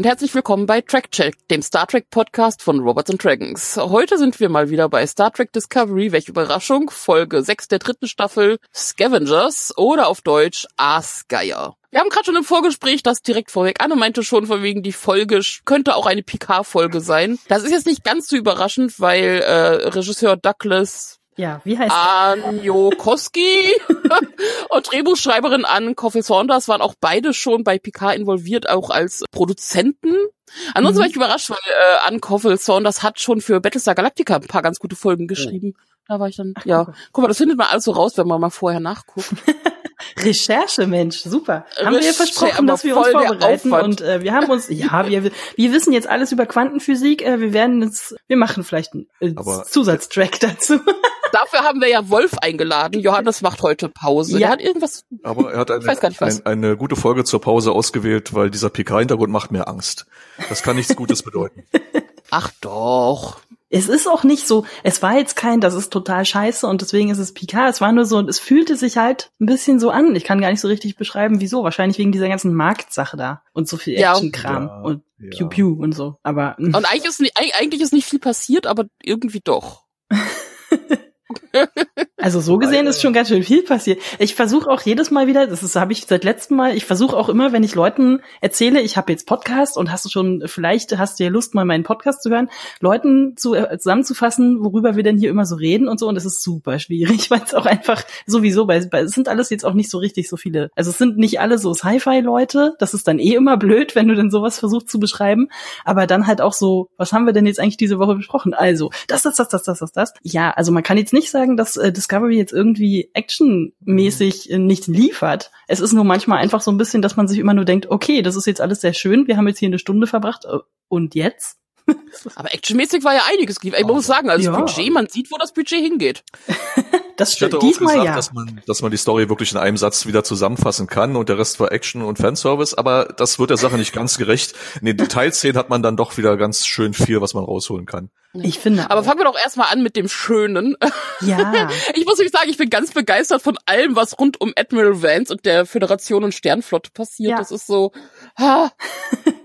und herzlich willkommen bei Track Check, dem Star Trek Podcast von Robots and Dragons. Heute sind wir mal wieder bei Star Trek Discovery, welche Überraschung, Folge 6 der dritten Staffel Scavengers oder auf Deutsch Aasgeier. Wir haben gerade schon im Vorgespräch das direkt vorweg. Anne meinte schon von wegen, die Folge könnte auch eine Picard-Folge sein. Das ist jetzt nicht ganz so überraschend, weil äh, Regisseur Douglas ja, wie heißt Anjo Koski und Drehbuchschreiberin Ann Coffey Saunders waren auch beide schon bei Picard involviert, auch als Produzenten. Ansonsten mhm. war ich überrascht, weil äh, Ann Coffey Saunders hat schon für Battlestar Galactica ein paar ganz gute Folgen geschrieben. Oh. Da war ich dann, ja. Guck mal, das findet man alles so raus, wenn man mal vorher nachguckt. Recherche, Mensch, super. Haben wir versprochen, dass wir uns vorbereiten und äh, wir haben uns, ja, wir, wir wissen jetzt alles über Quantenphysik. Äh, wir werden jetzt, wir machen vielleicht einen äh, Zusatztrack dazu. Dafür haben wir ja Wolf eingeladen. Johannes macht heute Pause. Ja. Er hat irgendwas. Aber er hat eine, ein, eine gute Folge zur Pause ausgewählt, weil dieser PK-Hintergrund macht mir Angst. Das kann nichts Gutes bedeuten. Ach doch. Es ist auch nicht so, es war jetzt kein, das ist total scheiße und deswegen ist es Picard. Es war nur so, es fühlte sich halt ein bisschen so an. Ich kann gar nicht so richtig beschreiben, wieso. Wahrscheinlich wegen dieser ganzen Marktsache da und so viel Actionkram ja, und ja. Pew Pew und so. Aber und eigentlich ist, nicht, eigentlich ist nicht viel passiert, aber irgendwie doch. Also so gesehen ist schon ganz schön viel passiert. Ich versuche auch jedes Mal wieder, das habe ich seit letztem Mal, ich versuche auch immer, wenn ich Leuten erzähle, ich habe jetzt Podcast und hast du schon, vielleicht hast du ja Lust, mal meinen Podcast zu hören, Leuten zu, äh, zusammenzufassen, worüber wir denn hier immer so reden und so. Und das ist super schwierig, weil es auch einfach sowieso, weil, weil es sind alles jetzt auch nicht so richtig so viele. Also es sind nicht alle so Sci-Fi-Leute, das ist dann eh immer blöd, wenn du denn sowas versuchst zu beschreiben. Aber dann halt auch so, was haben wir denn jetzt eigentlich diese Woche besprochen? Also, das, das, das, das, das, das, das. Ja, also man kann jetzt nicht sagen, dass äh, das Discovery jetzt irgendwie actionmäßig mhm. nicht liefert. Es ist nur manchmal einfach so ein bisschen, dass man sich immer nur denkt, okay, das ist jetzt alles sehr schön, wir haben jetzt hier eine Stunde verbracht äh, und jetzt? Aber actionmäßig war ja einiges. Ich oh. muss sagen, also ja. das Budget, man sieht, wo das Budget hingeht. das stimmt. Ich hatte Diesmal gesagt, ja. dass man, dass man die Story wirklich in einem Satz wieder zusammenfassen kann und der Rest war Action und Fanservice, aber das wird der Sache nicht ganz gerecht. In den Detailszenen hat man dann doch wieder ganz schön viel, was man rausholen kann. Ich finde. Aber fangen wir doch erstmal an mit dem Schönen. Ja. Ich muss nämlich sagen, ich bin ganz begeistert von allem, was rund um Admiral Vance und der Föderation und Sternflotte passiert. Ja. Das ist so, ha,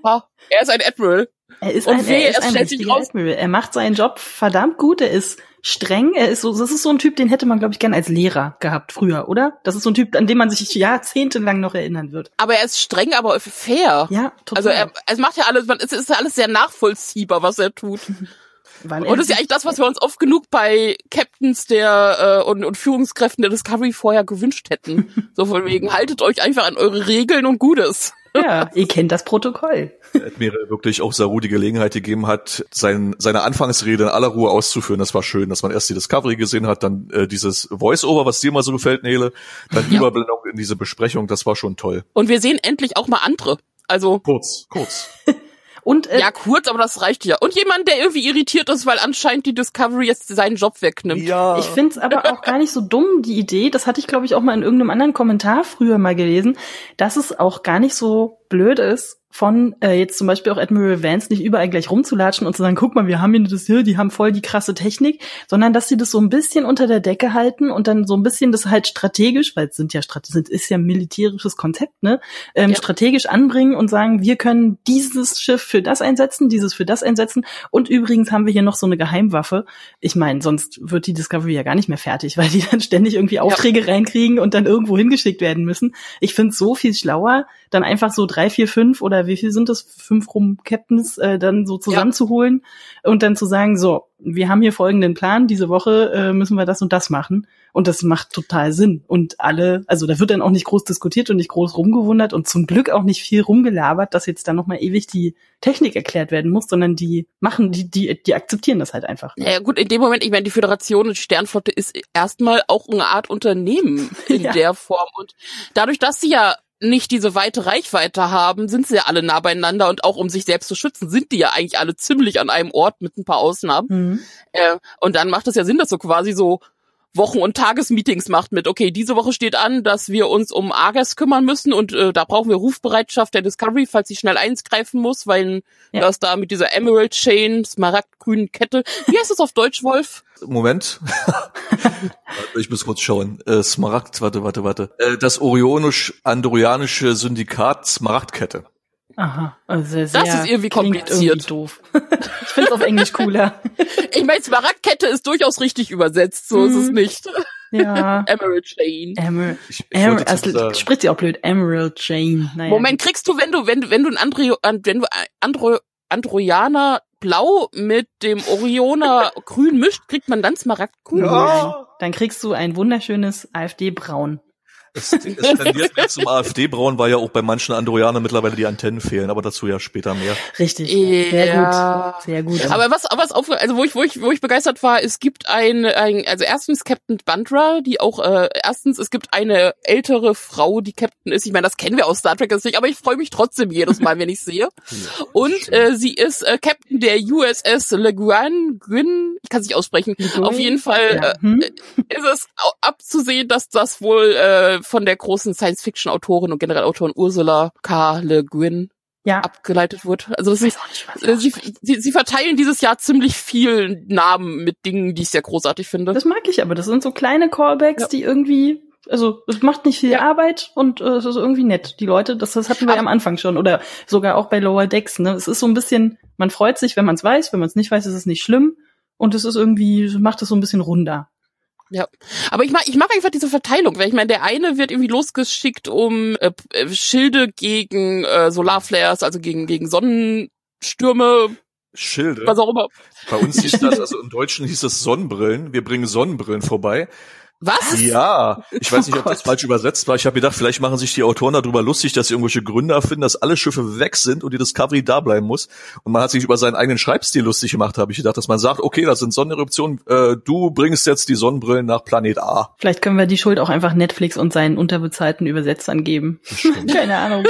ha, er ist ein Admiral. Er ist und ein, weh, er ist ein richtiger Admiral. Er macht seinen Job verdammt gut. Er ist streng. Er ist so, das ist so ein Typ, den hätte man, glaube ich, gern als Lehrer gehabt früher, oder? Das ist so ein Typ, an dem man sich jahrzehntelang noch erinnern wird. Aber er ist streng, aber fair. Ja, total. Also er, es macht ja alles, es ist ja alles sehr nachvollziehbar, was er tut. Weil und das ist ja eigentlich das, was wir uns oft genug bei Captains der äh, und, und Führungskräften der Discovery vorher gewünscht hätten. so von wegen, haltet euch einfach an eure Regeln und Gutes. Ja, ihr kennt das Protokoll. Admiral wirklich auch Saru die Gelegenheit gegeben hat, sein, seine Anfangsrede in aller Ruhe auszuführen. Das war schön, dass man erst die Discovery gesehen hat, dann äh, dieses Voice-Over, was dir mal so gefällt, Nele, dann ja. Überblendung in diese Besprechung, das war schon toll. Und wir sehen endlich auch mal andere. Also kurz, kurz. Und äh, ja, kurz, aber das reicht ja. Und jemand, der irgendwie irritiert ist, weil anscheinend die Discovery jetzt seinen Job wegnimmt. Ja. Ich find's aber auch gar nicht so dumm, die Idee. Das hatte ich, glaube ich, auch mal in irgendeinem anderen Kommentar früher mal gelesen, dass es auch gar nicht so blöd ist, von äh, jetzt zum Beispiel auch Admiral Vance nicht überall gleich rumzulatschen und zu sagen, guck mal, wir haben hier das hier, die haben voll die krasse Technik, sondern dass sie das so ein bisschen unter der Decke halten und dann so ein bisschen das halt strategisch, weil es sind ja sind ist ja militärisches Konzept, ne, ähm, ja. strategisch anbringen und sagen, wir können dieses Schiff für das einsetzen, dieses für das einsetzen und übrigens haben wir hier noch so eine Geheimwaffe. Ich meine, sonst wird die Discovery ja gar nicht mehr fertig, weil die dann ständig irgendwie Aufträge ja. reinkriegen und dann irgendwo hingeschickt werden müssen. Ich finde es so viel schlauer, dann einfach so drei, vier, fünf oder wie viel sind das? Fünf rum Captains äh, dann so zusammenzuholen ja. und dann zu sagen, so, wir haben hier folgenden Plan, diese Woche äh, müssen wir das und das machen. Und das macht total Sinn. Und alle, also da wird dann auch nicht groß diskutiert und nicht groß rumgewundert und zum Glück auch nicht viel rumgelabert, dass jetzt dann nochmal ewig die Technik erklärt werden muss, sondern die machen, die, die, die akzeptieren das halt einfach. Ja gut, in dem Moment, ich meine, die Föderation und Sternflotte ist erstmal auch eine Art Unternehmen in ja. der Form. Und dadurch, dass sie ja nicht diese weite Reichweite haben, sind sie ja alle nah beieinander und auch um sich selbst zu schützen, sind die ja eigentlich alle ziemlich an einem Ort mit ein paar Ausnahmen. Mhm. Äh, und dann macht es ja Sinn, dass so quasi so Wochen- und Tagesmeetings macht mit, okay, diese Woche steht an, dass wir uns um Arges kümmern müssen und äh, da brauchen wir Rufbereitschaft der Discovery, falls sie schnell eingreifen muss, weil ja. das da mit dieser Emerald Chain, smaragdgrünen Kette, wie heißt das auf Deutsch, Wolf? Moment. ich muss kurz schauen. Äh, Smaragd, warte, warte, warte. Äh, das Orionisch-Andorianische Syndikat Smaragdkette. Aha, also sehr, sehr Das ist irgendwie kompliziert. Irgendwie doof. ich finde es auf Englisch cooler. Ich meine, Smaragdkette ist durchaus richtig übersetzt, so ist es Mhm. nicht. Ja. Emerald Chain. Emerald. Ich, ich zu also, spricht sie auch blöd. Emerald Jane. Naja. Moment, kriegst du, wenn du, wenn, du- wenn du ein Andro, an- wenn du Andro, Androjaner Blau mit dem Orioner Grün mischt, kriegt man dann Smaragdgrün. Ja. Dann kriegst du ein wunderschönes AfD-Braun. Es, es tendiert mehr zum AfD-Braun, weil ja auch bei manchen Androjanern mittlerweile die Antennen fehlen, aber dazu ja später mehr. Richtig. Sehr Ja. gut. Sehr gut. Aber was, was auf, also wo ich, wo ich, wo ich begeistert war, es gibt ein, ein also erstens Captain Bandra, die auch, äh, erstens, es gibt eine ältere Frau, die Captain ist. Ich meine, das kennen wir aus Star Trek jetzt nicht, aber ich freue mich trotzdem jedes Mal, wenn ich sehe. Und äh, sie ist äh, Captain der USS Le Guin, Guin, ich kann es nicht aussprechen. Auf jeden Fall ja. hm? äh, ist es abzusehen, dass das wohl äh, von der großen Science-Fiction-Autorin und generell Autorin Ursula K. Le Guin ja. abgeleitet wird. Also das ist, nicht, äh, sie, sie, sie verteilen dieses Jahr ziemlich viel Namen mit Dingen, die ich sehr großartig finde. Das mag ich aber. Das sind so kleine Callbacks, Ja. die irgendwie, also es macht nicht viel Ja. Arbeit und äh, es ist irgendwie nett. Die Leute, das, das hatten wir Aber- am Anfang schon oder sogar auch bei Lower Decks. Ne, es ist so ein bisschen, man freut sich, wenn man es weiß. Wenn man es nicht weiß, ist es nicht schlimm. Und es ist irgendwie, macht es so ein bisschen runder. Ja, aber ich mag, ich mag einfach diese Verteilung, weil ich meine, der eine wird irgendwie losgeschickt, um äh, äh, Schilde gegen äh, Solarflares, also gegen gegen Sonnenstürme, Schilde. was auch immer. Bei uns hieß das, also im Deutschen hieß es Sonnenbrillen. Wir bringen Sonnenbrillen vorbei. Was? Ja, ich weiß nicht, ob Oh das Gott. falsch übersetzt war. Ich habe gedacht, vielleicht machen sich die Autoren darüber lustig, dass sie irgendwelche Gründe erfinden, dass alle Schiffe weg sind und die Discovery da bleiben muss. Und man hat sich über seinen eigenen Schreibstil lustig gemacht, habe ich gedacht, dass man sagt, okay, das sind Sonneneruptionen, äh, du bringst jetzt die Sonnenbrillen nach Planet A. Vielleicht können wir die Schuld auch einfach Netflix und seinen unterbezahlten Übersetzern geben. Keine Ahnung.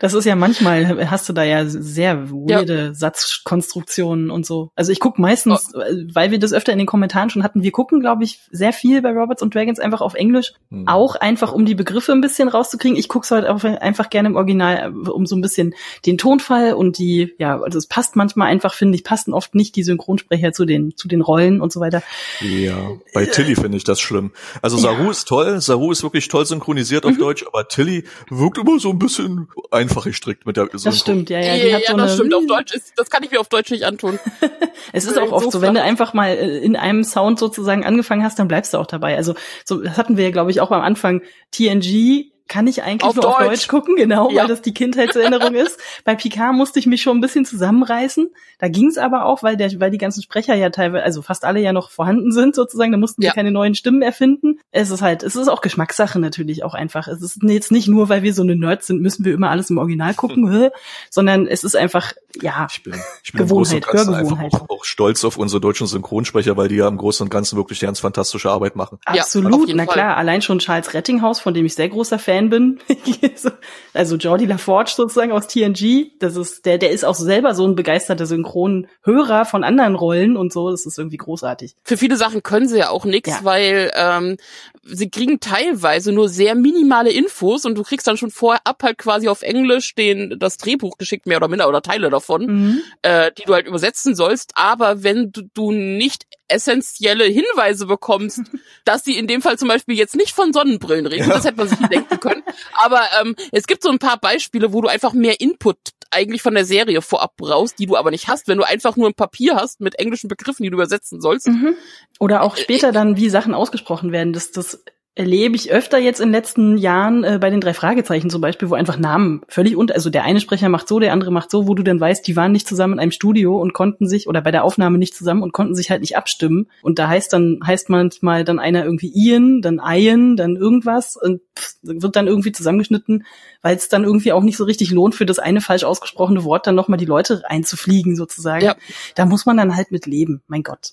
Das ist ja manchmal, hast du da ja sehr weirde Satzkonstruktionen und so. Also ich gucke meistens, Oh. weil wir das öfter in den Kommentaren schon hatten, wir gucken, glaube ich, sehr viel bei Robots und Dragons einfach auf Englisch. Hm. Auch einfach, um die Begriffe ein bisschen rauszukriegen. Ich gucke es halt auch einfach gerne im Original, um so ein bisschen den Tonfall und die, ja, also es passt manchmal einfach, finde ich, passen oft nicht die Synchronsprecher zu den, zu den Rollen und so weiter. Ja, bei Tilly finde ich das schlimm. Also Saru ist toll, Saru ist wirklich toll synchronisiert Mhm. auf Deutsch, aber Tilly wirkt immer so ein bisschen einfach gestrickt mit der Synchron. Das stimmt, ja, ja. Ja, Die ja, hat so das eine, stimmt. Auf Deutsch ist, das kann ich mir auf Deutsch nicht antun. Es ist auch oft So wenn du einfach mal äh, in einem Sound sozusagen angefangen hast, dann bleibst du auch dabei. Also so, das hatten wir ja, glaube ich, auch am Anfang. TNG kann ich eigentlich Auf nur auf Deutsch. Deutsch gucken, genau, Ja. weil das die Kindheitserinnerung ist. Bei Picard musste ich mich schon ein bisschen zusammenreißen. Da ging es aber auch, weil der, weil die ganzen Sprecher ja teilweise, also fast alle ja noch vorhanden sind sozusagen. Da mussten wir Ja. keine neuen Stimmen erfinden. Es ist halt, es ist auch Geschmackssache natürlich auch einfach. Es ist jetzt nicht nur, weil wir so eine Nerds sind, müssen wir immer alles im Original gucken, hä? sondern es ist einfach, ja, Ich bin, ich bin Gewohnheit, Hörgewohnheit. auch, auch stolz auf unsere deutschen Synchronsprecher, weil die ja im Großen und Ganzen wirklich ganz fantastische Arbeit machen. Ja, Absolut, jeden na Fall. klar. Allein schon Charles Rettinghaus, von dem ich sehr großer Fan bin. also Jordi LaForge sozusagen aus TNG. Das ist, der, der ist auch selber so ein begeisterter Synchronhörer von anderen Rollen und so. Das ist irgendwie großartig. Für viele Sachen können sie ja auch nix, Ja. weil ähm, sie kriegen teilweise nur sehr minimale Infos und du kriegst dann schon vorab halt quasi auf Englisch den das Drehbuch geschickt, mehr oder minder, oder Teile davon, Mhm. äh, die du halt übersetzen sollst. Aber wenn du, du nicht essentielle Hinweise bekommst, dass sie in dem Fall zum Beispiel jetzt nicht von Sonnenbrillen reden, das hätte man sich denken können. Aber ähm, es gibt so ein paar Beispiele, wo du einfach mehr Input eigentlich von der Serie vorab brauchst, die du aber nicht hast, wenn du einfach nur ein Papier hast mit englischen Begriffen, die du übersetzen sollst. Mhm. Oder auch später dann, wie Sachen ausgesprochen werden. Das, das erlebe ich öfter jetzt in den letzten Jahren äh, bei den drei Fragezeichen zum Beispiel, wo einfach Namen völlig unter, also der eine Sprecher macht so, der andere macht so, wo du dann weißt, die waren nicht zusammen in einem Studio und konnten sich, oder bei der Aufnahme nicht zusammen und konnten sich halt nicht abstimmen. Und da heißt dann, heißt manchmal dann einer irgendwie Ian, dann Ian, dann irgendwas und pff, wird dann irgendwie zusammengeschnitten, weil es dann irgendwie auch nicht so richtig lohnt, für das eine falsch ausgesprochene Wort dann nochmal die Leute einzufliegen sozusagen. Ja. Da muss man dann halt mit leben, mein Gott.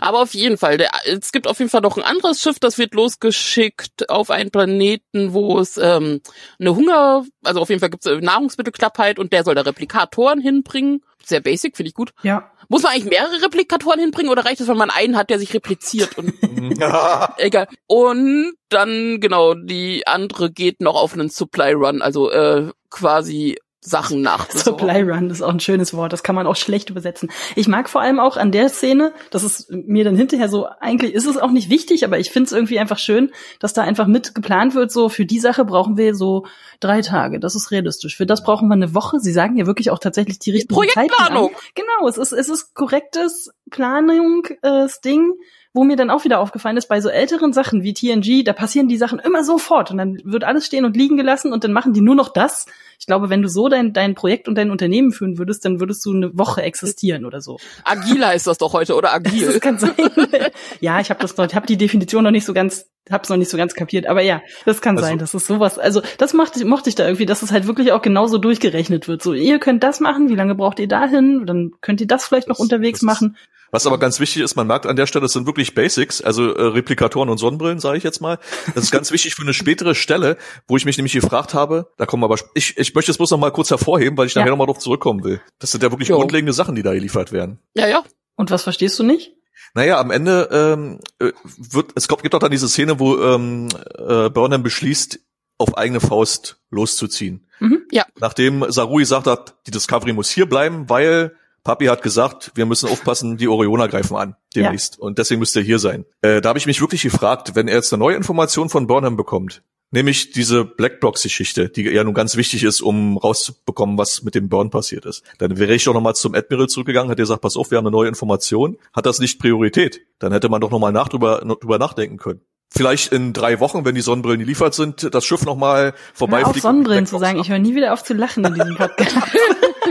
Aber auf jeden Fall, der, es gibt auf jeden Fall noch ein anderes Schiff, das wird losgeschickt auf einen Planeten, wo es ähm, eine Hunger, also auf jeden Fall gibt es Nahrungsmittelknappheit und der soll da Replikatoren hinbringen. Sehr basic, finde ich gut. Ja, Muss man eigentlich mehrere Replikatoren hinbringen oder reicht es, wenn man einen hat, der sich repliziert und egal. Und dann, genau, die andere geht noch auf einen Supply Run, also äh, quasi Sachen nach. Supply Run ist auch ein schönes Wort, das kann man auch schlecht übersetzen. Ich mag vor allem auch an der Szene, das ist mir dann hinterher so, eigentlich ist es auch nicht wichtig, aber ich finde es irgendwie einfach schön, dass da einfach mit geplant wird, so für die Sache brauchen wir so drei Tage, das ist realistisch. Für das brauchen wir eine Woche. Sie sagen ja wirklich auch tatsächlich die richtige Projektplanung. Genau, es ist, es ist korrektes Planung, äh, Ding wo mir dann auch wieder aufgefallen ist, bei so älteren Sachen wie TNG, da passieren die Sachen immer sofort und dann wird alles stehen und liegen gelassen und dann machen die nur noch das. Ich glaube, wenn du so dein, dein Projekt und dein Unternehmen führen würdest, dann würdest du eine Woche existieren oder so. Agiler ist das doch heute, oder agil? Das kann sein. ja, ich habe das noch, ich habe die Definition noch nicht so ganz, hab's noch nicht so ganz kapiert, aber ja, das kann also, sein, das ist sowas. Also das macht, mochte ich da irgendwie, dass es halt wirklich auch genauso durchgerechnet wird. So, ihr könnt das machen, wie lange braucht ihr dahin? Dann könnt ihr das vielleicht noch das, unterwegs das machen. Was aber ganz wichtig ist, man merkt an der Stelle, es sind wirklich Basics, also äh, Replikatoren und Sonnenbrillen, sage ich jetzt mal. Das ist ganz wichtig für eine spätere Stelle, wo ich mich nämlich gefragt habe, da kommen aber, ich, ich möchte es bloß noch mal kurz hervorheben, weil ich nachher ja. noch mal drauf zurückkommen will. Das sind ja wirklich jo. grundlegende Sachen, die da geliefert werden. Ja, ja. Und was verstehst du nicht? Naja, am Ende ähm, äh, wird, es gibt doch dann diese Szene, wo ähm, äh, Burnham beschließt, auf eigene Faust loszuziehen. Mhm, ja. Nachdem Sarui sagt hat, die Discovery muss hier bleiben, weil Papi hat gesagt, wir müssen aufpassen, die Orioner greifen an demnächst. Ja. Und deswegen müsste er hier sein. Äh, da habe ich mich wirklich gefragt, wenn er jetzt eine neue Information von Burnham bekommt, nämlich diese Blackbox-Geschichte, die ja nun ganz wichtig ist, um rauszubekommen, was mit dem Burn passiert ist. Dann wäre ich doch nochmal zum Admiral zurückgegangen, hätte gesagt, pass auf, wir haben eine neue Information. Hat das nicht Priorität? Dann hätte man doch nochmal nach drüber, drüber nachdenken können vielleicht in drei Wochen, wenn die Sonnenbrillen geliefert sind, das Schiff nochmal vorbei. Auf Sonnenbrillen zu sagen, ich höre nie wieder auf zu lachen in diesem Podcast.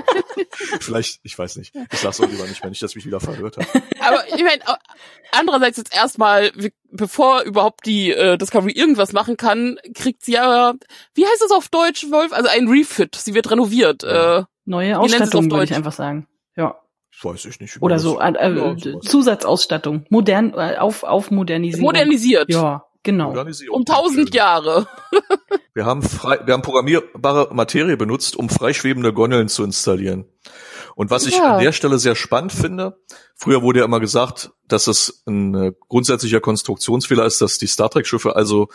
Vielleicht, ich weiß nicht. Ich sag's auch lieber nicht, wenn ich das mich wieder verhört habe. Aber ich meine, andererseits jetzt erstmal, bevor überhaupt die äh, Discovery irgendwas machen kann, kriegt sie ja, wie heißt das auf Deutsch, Wolf? Also ein Refit. Sie wird renoviert. Ja. Äh, Neue Ausstattung, würde ich einfach sagen. Ja. Das weiß ich nicht. Oder so, äh, äh, Zusatzausstattung. Modern, äh, auf, auf modernisiert. Modernisiert. Ja. Genau. Um tausend Jahre. wir haben frei, wir haben programmierbare Materie benutzt, um freischwebende Gondeln zu installieren. Und was ich ja. an der Stelle sehr spannend finde, früher wurde ja immer gesagt, dass es ein äh, grundsätzlicher Konstruktionsfehler ist, dass die Star Trek Schiffe also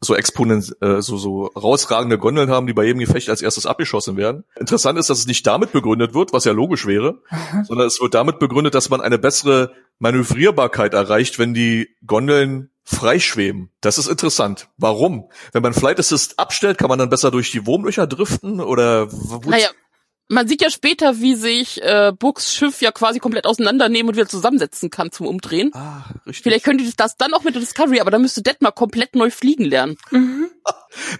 so exponent, äh, so, so rausragende Gondeln haben, die bei jedem Gefecht als erstes abgeschossen werden. Interessant ist, dass es nicht damit begründet wird, was ja logisch wäre, sondern es wird damit begründet, dass man eine bessere Manövrierbarkeit erreicht, wenn die Gondeln freischweben. Das ist interessant. Warum? Wenn man Flight Assist abstellt, kann man dann besser durch die Wurmlöcher driften oder? Naja, man sieht ja später, wie sich äh, Books Schiff ja quasi komplett auseinandernehmen und wieder zusammensetzen kann zum Umdrehen. Ah, richtig. Vielleicht könnte das dann auch mit der Discovery, aber dann müsste Detmar komplett neu fliegen lernen. Mhm.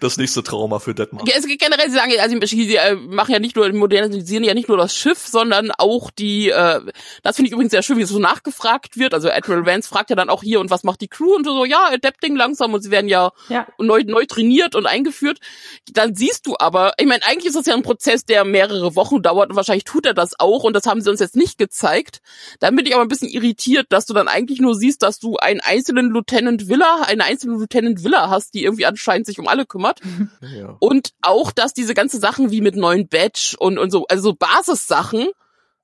Das nächste Trauma für Detmar. Ja, es generell, sie sagen, also sie äh, machen ja nicht nur, modernisieren ja nicht nur das Schiff, sondern auch die, äh, das finde ich übrigens sehr schön, wie es so nachgefragt wird. Also Admiral Vance fragt ja dann auch hier, und was macht die Crew? Und so, ja, Adapting langsam und sie werden ja, ja. Neu, neu trainiert und eingeführt. Dann siehst du aber, ich meine, eigentlich ist das ja ein Prozess, der mehrere Wochen dauert und wahrscheinlich tut er das auch und das haben sie uns jetzt nicht gezeigt. Dann bin ich aber ein bisschen irritiert, dass du dann eigentlich nur siehst, dass du einen einzelnen Lieutenant Villa, eine einzelne Lieutenant Villa hast, die irgendwie anscheinend sich um alle kümmert. Ja. Und auch, dass diese ganze Sachen wie mit neuen Badge und, und so, also so Basissachen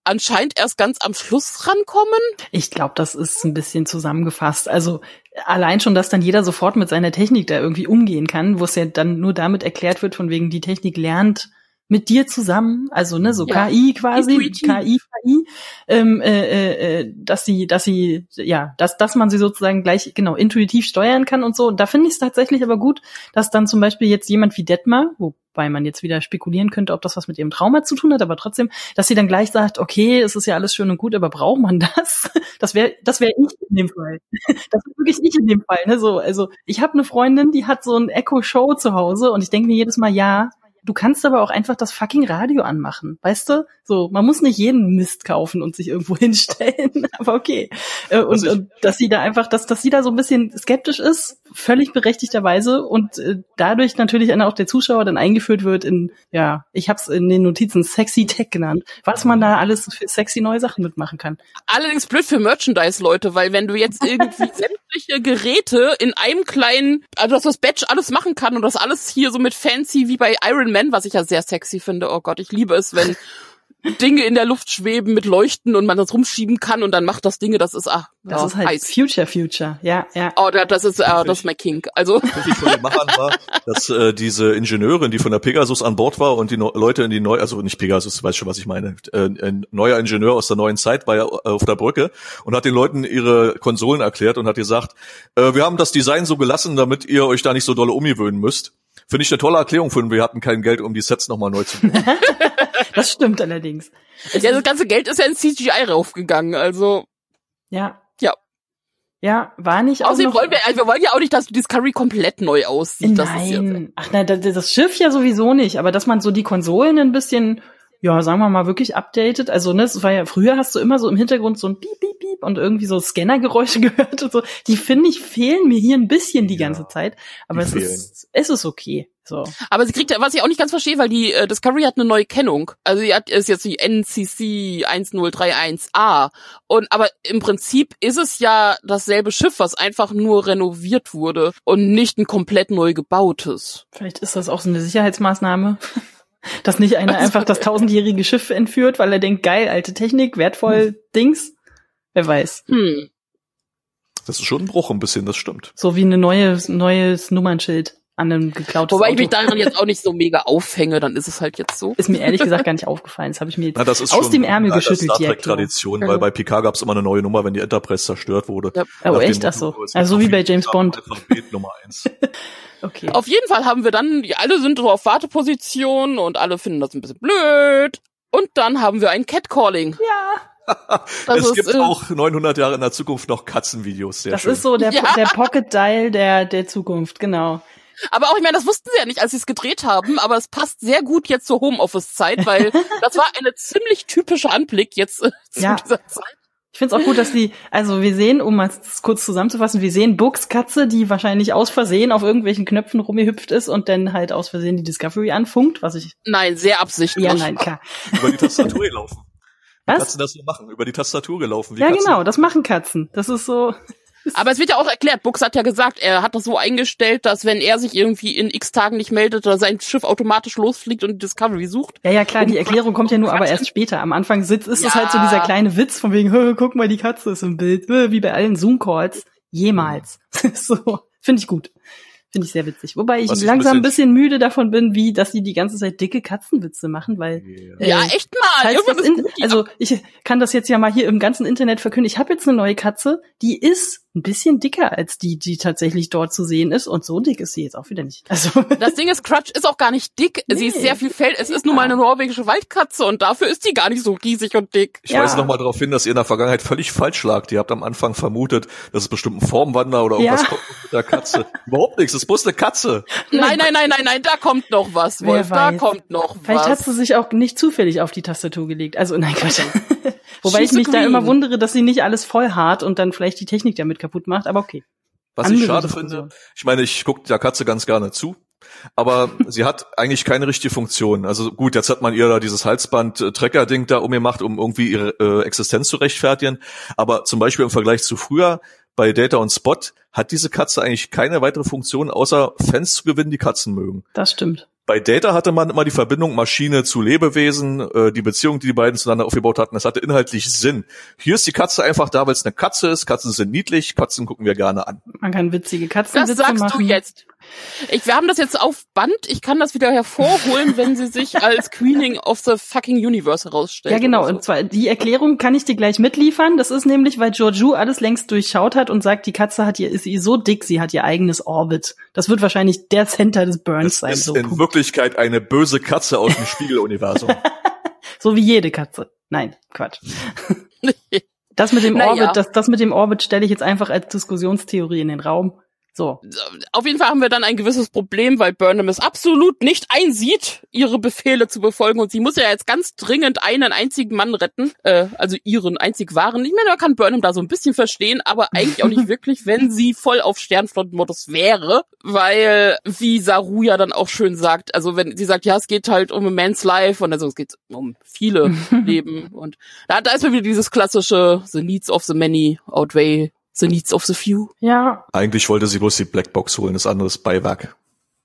anscheinend erst ganz am Schluss rankommen. Ich glaube, das ist ein bisschen zusammengefasst. Also allein schon, dass dann jeder sofort mit seiner Technik da irgendwie umgehen kann, wo es ja dann nur damit erklärt wird, von wegen die Technik lernt mit dir zusammen, also ne, so ja. KI quasi, Intuitiv. KI, KI, ähm, äh, äh, äh, dass sie, dass sie, ja, dass, dass man sie sozusagen gleich genau intuitiv steuern kann und so. Und da finde ich es tatsächlich aber gut, dass dann zum Beispiel jetzt jemand wie Detmar, wobei man jetzt wieder spekulieren könnte, ob das was mit ihrem Trauma zu tun hat, aber trotzdem, dass sie dann gleich sagt, okay, es ist ja alles schön und gut, aber braucht man das? Das wäre, das wäre ich in dem Fall. Das ist wirklich ich in dem Fall. Ne? So, also ich habe eine Freundin, die hat so ein Echo Show zu Hause und ich denke mir jedes Mal, ja, Du kannst aber auch einfach das fucking Radio anmachen, weißt du? So, man muss nicht jeden Mist kaufen und sich irgendwo hinstellen, aber okay. Äh, und, also und dass sie da einfach, dass, dass sie da so ein bisschen skeptisch ist, völlig berechtigterweise und äh, dadurch natürlich auch der Zuschauer dann eingeführt wird in, ja, ich habe es in den Notizen Sexy Tech genannt, was man da alles für sexy neue Sachen mitmachen kann. Allerdings blöd für Merchandise-Leute, weil wenn du jetzt irgendwie sämtliche Geräte in einem kleinen, also dass das Badge alles machen kann und das alles hier so mit fancy wie bei Iron Man, was ich ja sehr sexy finde, oh Gott, ich liebe es, wenn Dinge in der Luft schweben mit Leuchten und man das rumschieben kann und dann macht das Dinge, das ist ah, Das ja, ist halt heiß. Future Future. Ja, ja. Oh, da- das ist, äh, das ist mein Kink. Also, wichtig von den Machern war, dass äh, diese Ingenieurin, die von der Pegasus an Bord war und die no Leute in die neue, also nicht Pegasus, weißt schon, was ich meine, äh, ein neuer Ingenieur aus der neuen Zeit war ja äh, auf der Brücke und hat den Leuten ihre Konsolen erklärt und hat gesagt, äh, wir haben das Design so gelassen, damit ihr euch da nicht so dolle umgewöhnen müsst. Finde ich eine tolle Erklärung für, wir hatten kein Geld, um die Sets nochmal neu zu bauen. Das stimmt allerdings. ja, das ganze Geld ist ja in CGI raufgegangen. Also, Ja. Ja. Ja, war nicht auch außerdem noch wollen wir, also wir wollen ja auch nicht, dass Discovery komplett neu aussieht. Das ist ja, Nein. Ach nein, das, das Schiff ja sowieso nicht, aber dass man so die Konsolen ein bisschen, ja, sagen wir mal, wirklich updatet. Also, ne, es war ja, früher hast du immer so im Hintergrund so ein Piep, Piep, Piep und irgendwie so Scannergeräusche gehört und so. Die finde ich fehlen mir hier ein bisschen die Ja, ganze Zeit. Aber es fehlen. ist, es ist okay. So. Aber sie kriegt, ja- was ich auch nicht ganz verstehe, weil die äh, Discovery hat eine neue Kennung. Also sie hat ist jetzt die NCC 1031A. Und aber im Prinzip ist es ja dasselbe Schiff, was einfach nur renoviert wurde und nicht ein komplett neu gebautes. Vielleicht ist das auch so eine Sicherheitsmaßnahme. Dass nicht einer einfach das tausendjährige Schiff entführt, weil er denkt, geil, alte Technik, wertvoll, Dings. Wer weiß. Hm. Das ist schon ein Bruch ein bisschen, das stimmt. So wie ein neues, neues Nummernschild an einem geklautes Wobei ich Auto. mich daran jetzt auch nicht so mega aufhänge, dann ist es halt jetzt so. ist mir ehrlich gesagt gar nicht aufgefallen. Das habe ich mir jetzt Na, das ist aus schon dem Ärmel eine geschüttelt, Star die Trek Erklärung. Tradition, Genau. weil bei Picard gab es immer eine neue Nummer, wenn die Enterprise zerstört wurde. Ja. Oh, echt? Ach so. Also wie bei James Bond. Nummer eins. Okay. Auf jeden Fall haben wir dann, die alle sind so auf Warteposition und alle finden das ein bisschen blöd. Und dann haben wir ein Catcalling. Ja, Das es gibt äh, auch 900 Jahre in der Zukunft noch Katzenvideos. Sehr das schön. ist so der, Ja. der Pocket Dial der, der Zukunft, genau. Aber auch, ich meine, das wussten sie ja nicht, als sie es gedreht haben, aber es passt sehr gut jetzt zur Homeoffice-Zeit, weil das war eine ziemlich typische Anblick jetzt äh, zu Ja. dieser Zeit. Ich finde es auch gut, dass die, also wir sehen, um mal das kurz zusammenzufassen, wir sehen Books Katze, die wahrscheinlich aus Versehen auf irgendwelchen Knöpfen rumgehüpft ist und dann halt aus Versehen die Discovery anfunkt, was ich, Nein, sehr absichtlich. ja, nein, klar. Über die Tastatur gelaufen. Was? Katzen das so machen? Über die Tastatur gelaufen. Wie Ja, Katzen. genau, das machen Katzen. Das ist so, Aber es wird ja auch erklärt, Bux hat ja gesagt, er hat das so eingestellt, dass wenn er sich irgendwie in x Tagen nicht meldet, dass sein Schiff automatisch losfliegt und Discovery sucht. ja, ja, klar, die Erklärung kommt ja nur aber erst später. Am Anfang sitzt, ist es Ja. halt so dieser kleine Witz von wegen, "Hö, guck mal, die Katze ist im Bild, Hö, wie bei allen Zoom-Calls. Jemals. so, finde ich gut. Finde ich sehr witzig. Wobei ich ich langsam ein bisschen- bisschen müde davon bin, wie, dass sie die ganze Zeit dicke Katzenwitze machen, weil Ja. Ja, Äh, echt mal. In, gut, die also ich kann das jetzt ja mal hier im ganzen Internet verkünden. Ich habe jetzt eine neue Katze, die ist ein bisschen dicker als die, die tatsächlich dort zu sehen ist. Und so dick ist sie jetzt auch wieder nicht. Also Das Ding ist, Crutch ist auch gar nicht dick. Sie ist Nee. sehr viel Fell. Es ist nun mal eine norwegische Waldkatze und dafür ist die gar nicht so riesig und dick. Ich Ja. weise noch mal darauf hin, dass ihr in der Vergangenheit völlig falsch lagt. Ihr habt am Anfang vermutet, das ist bestimmt ein Formwandler oder irgendwas Ja. kommt mit der Katze. Überhaupt nichts, ist bloß eine Katze. Nein, nein, nein, nein, nein, da kommt noch was, Wolf. Da kommt noch vielleicht hat was. sie sich auch nicht zufällig auf die Tastatur gelegt. Also nein, Quatsch. Wobei She's ich mich da immer wundere, dass sie nicht alles voll hart und dann vielleicht die Technik damit kaputt macht. Aber okay. Was ich Andere schade Diskussion. finde, ich meine, ich gucke der Katze ganz gerne zu, aber sie hat eigentlich keine richtige Funktion. Also gut, jetzt hat man ihr da dieses Halsband-Trecker-Ding da umgemacht, um irgendwie ihre äh, Existenz zu rechtfertigen. Aber zum Beispiel im Vergleich zu früher bei Data und Spot hat diese Katze eigentlich keine weitere Funktion, außer Fans zu gewinnen, die Katzen mögen. Das stimmt. Bei Data hatte man immer die Verbindung Maschine zu Lebewesen, äh, die Beziehung, die die beiden zueinander aufgebaut hatten, das hatte inhaltlich Sinn. Hier ist die Katze einfach da, weil es eine Katze ist. Katzen sind niedlich, Katzen gucken wir gerne an. Man kann witzige Das Katzenwitze sagst machen. du jetzt. Ich, wir haben das jetzt auf Band. Ich kann das wieder hervorholen, wenn sie sich als Queening of the fucking Universe herausstellt. Ja, genau. oder Und zwar die Erklärung kann ich dir gleich mitliefern. Das ist nämlich, weil Giorgio alles längst durchschaut hat und sagt, die Katze hat ihr, ist ihr so dick, sie hat ihr eigenes Orbit. Das wird wahrscheinlich der Center des Burns Es sein. ist So, in Wirklichkeit eine böse Katze aus dem Spiegeluniversum. so wie jede Katze. Nein, Quatsch. Das mit dem Naja. Orbit, das, das mit dem Orbit stelle ich jetzt einfach als Diskussionstheorie in den Raum. So. Auf jeden Fall haben wir dann ein gewisses Problem, weil Burnham es absolut nicht einsieht, ihre Befehle zu befolgen. Und sie muss ja jetzt ganz dringend einen einzigen Mann retten, äh, also ihren einzig wahren. Ich meine, man kann Burnham da so ein bisschen verstehen, aber eigentlich auch nicht wirklich, wenn sie voll auf Sternflottenmodus wäre. Weil, wie Saru ja dann auch schön sagt, also wenn sie sagt, ja, es geht halt um a man's life und also es geht um viele Leben. Und da, da ist mir wieder dieses klassische The needs of the many outweigh the needs of the few. Ja, Eigentlich wollte sie bloß die Blackbox holen, das andere ist Beiwerk.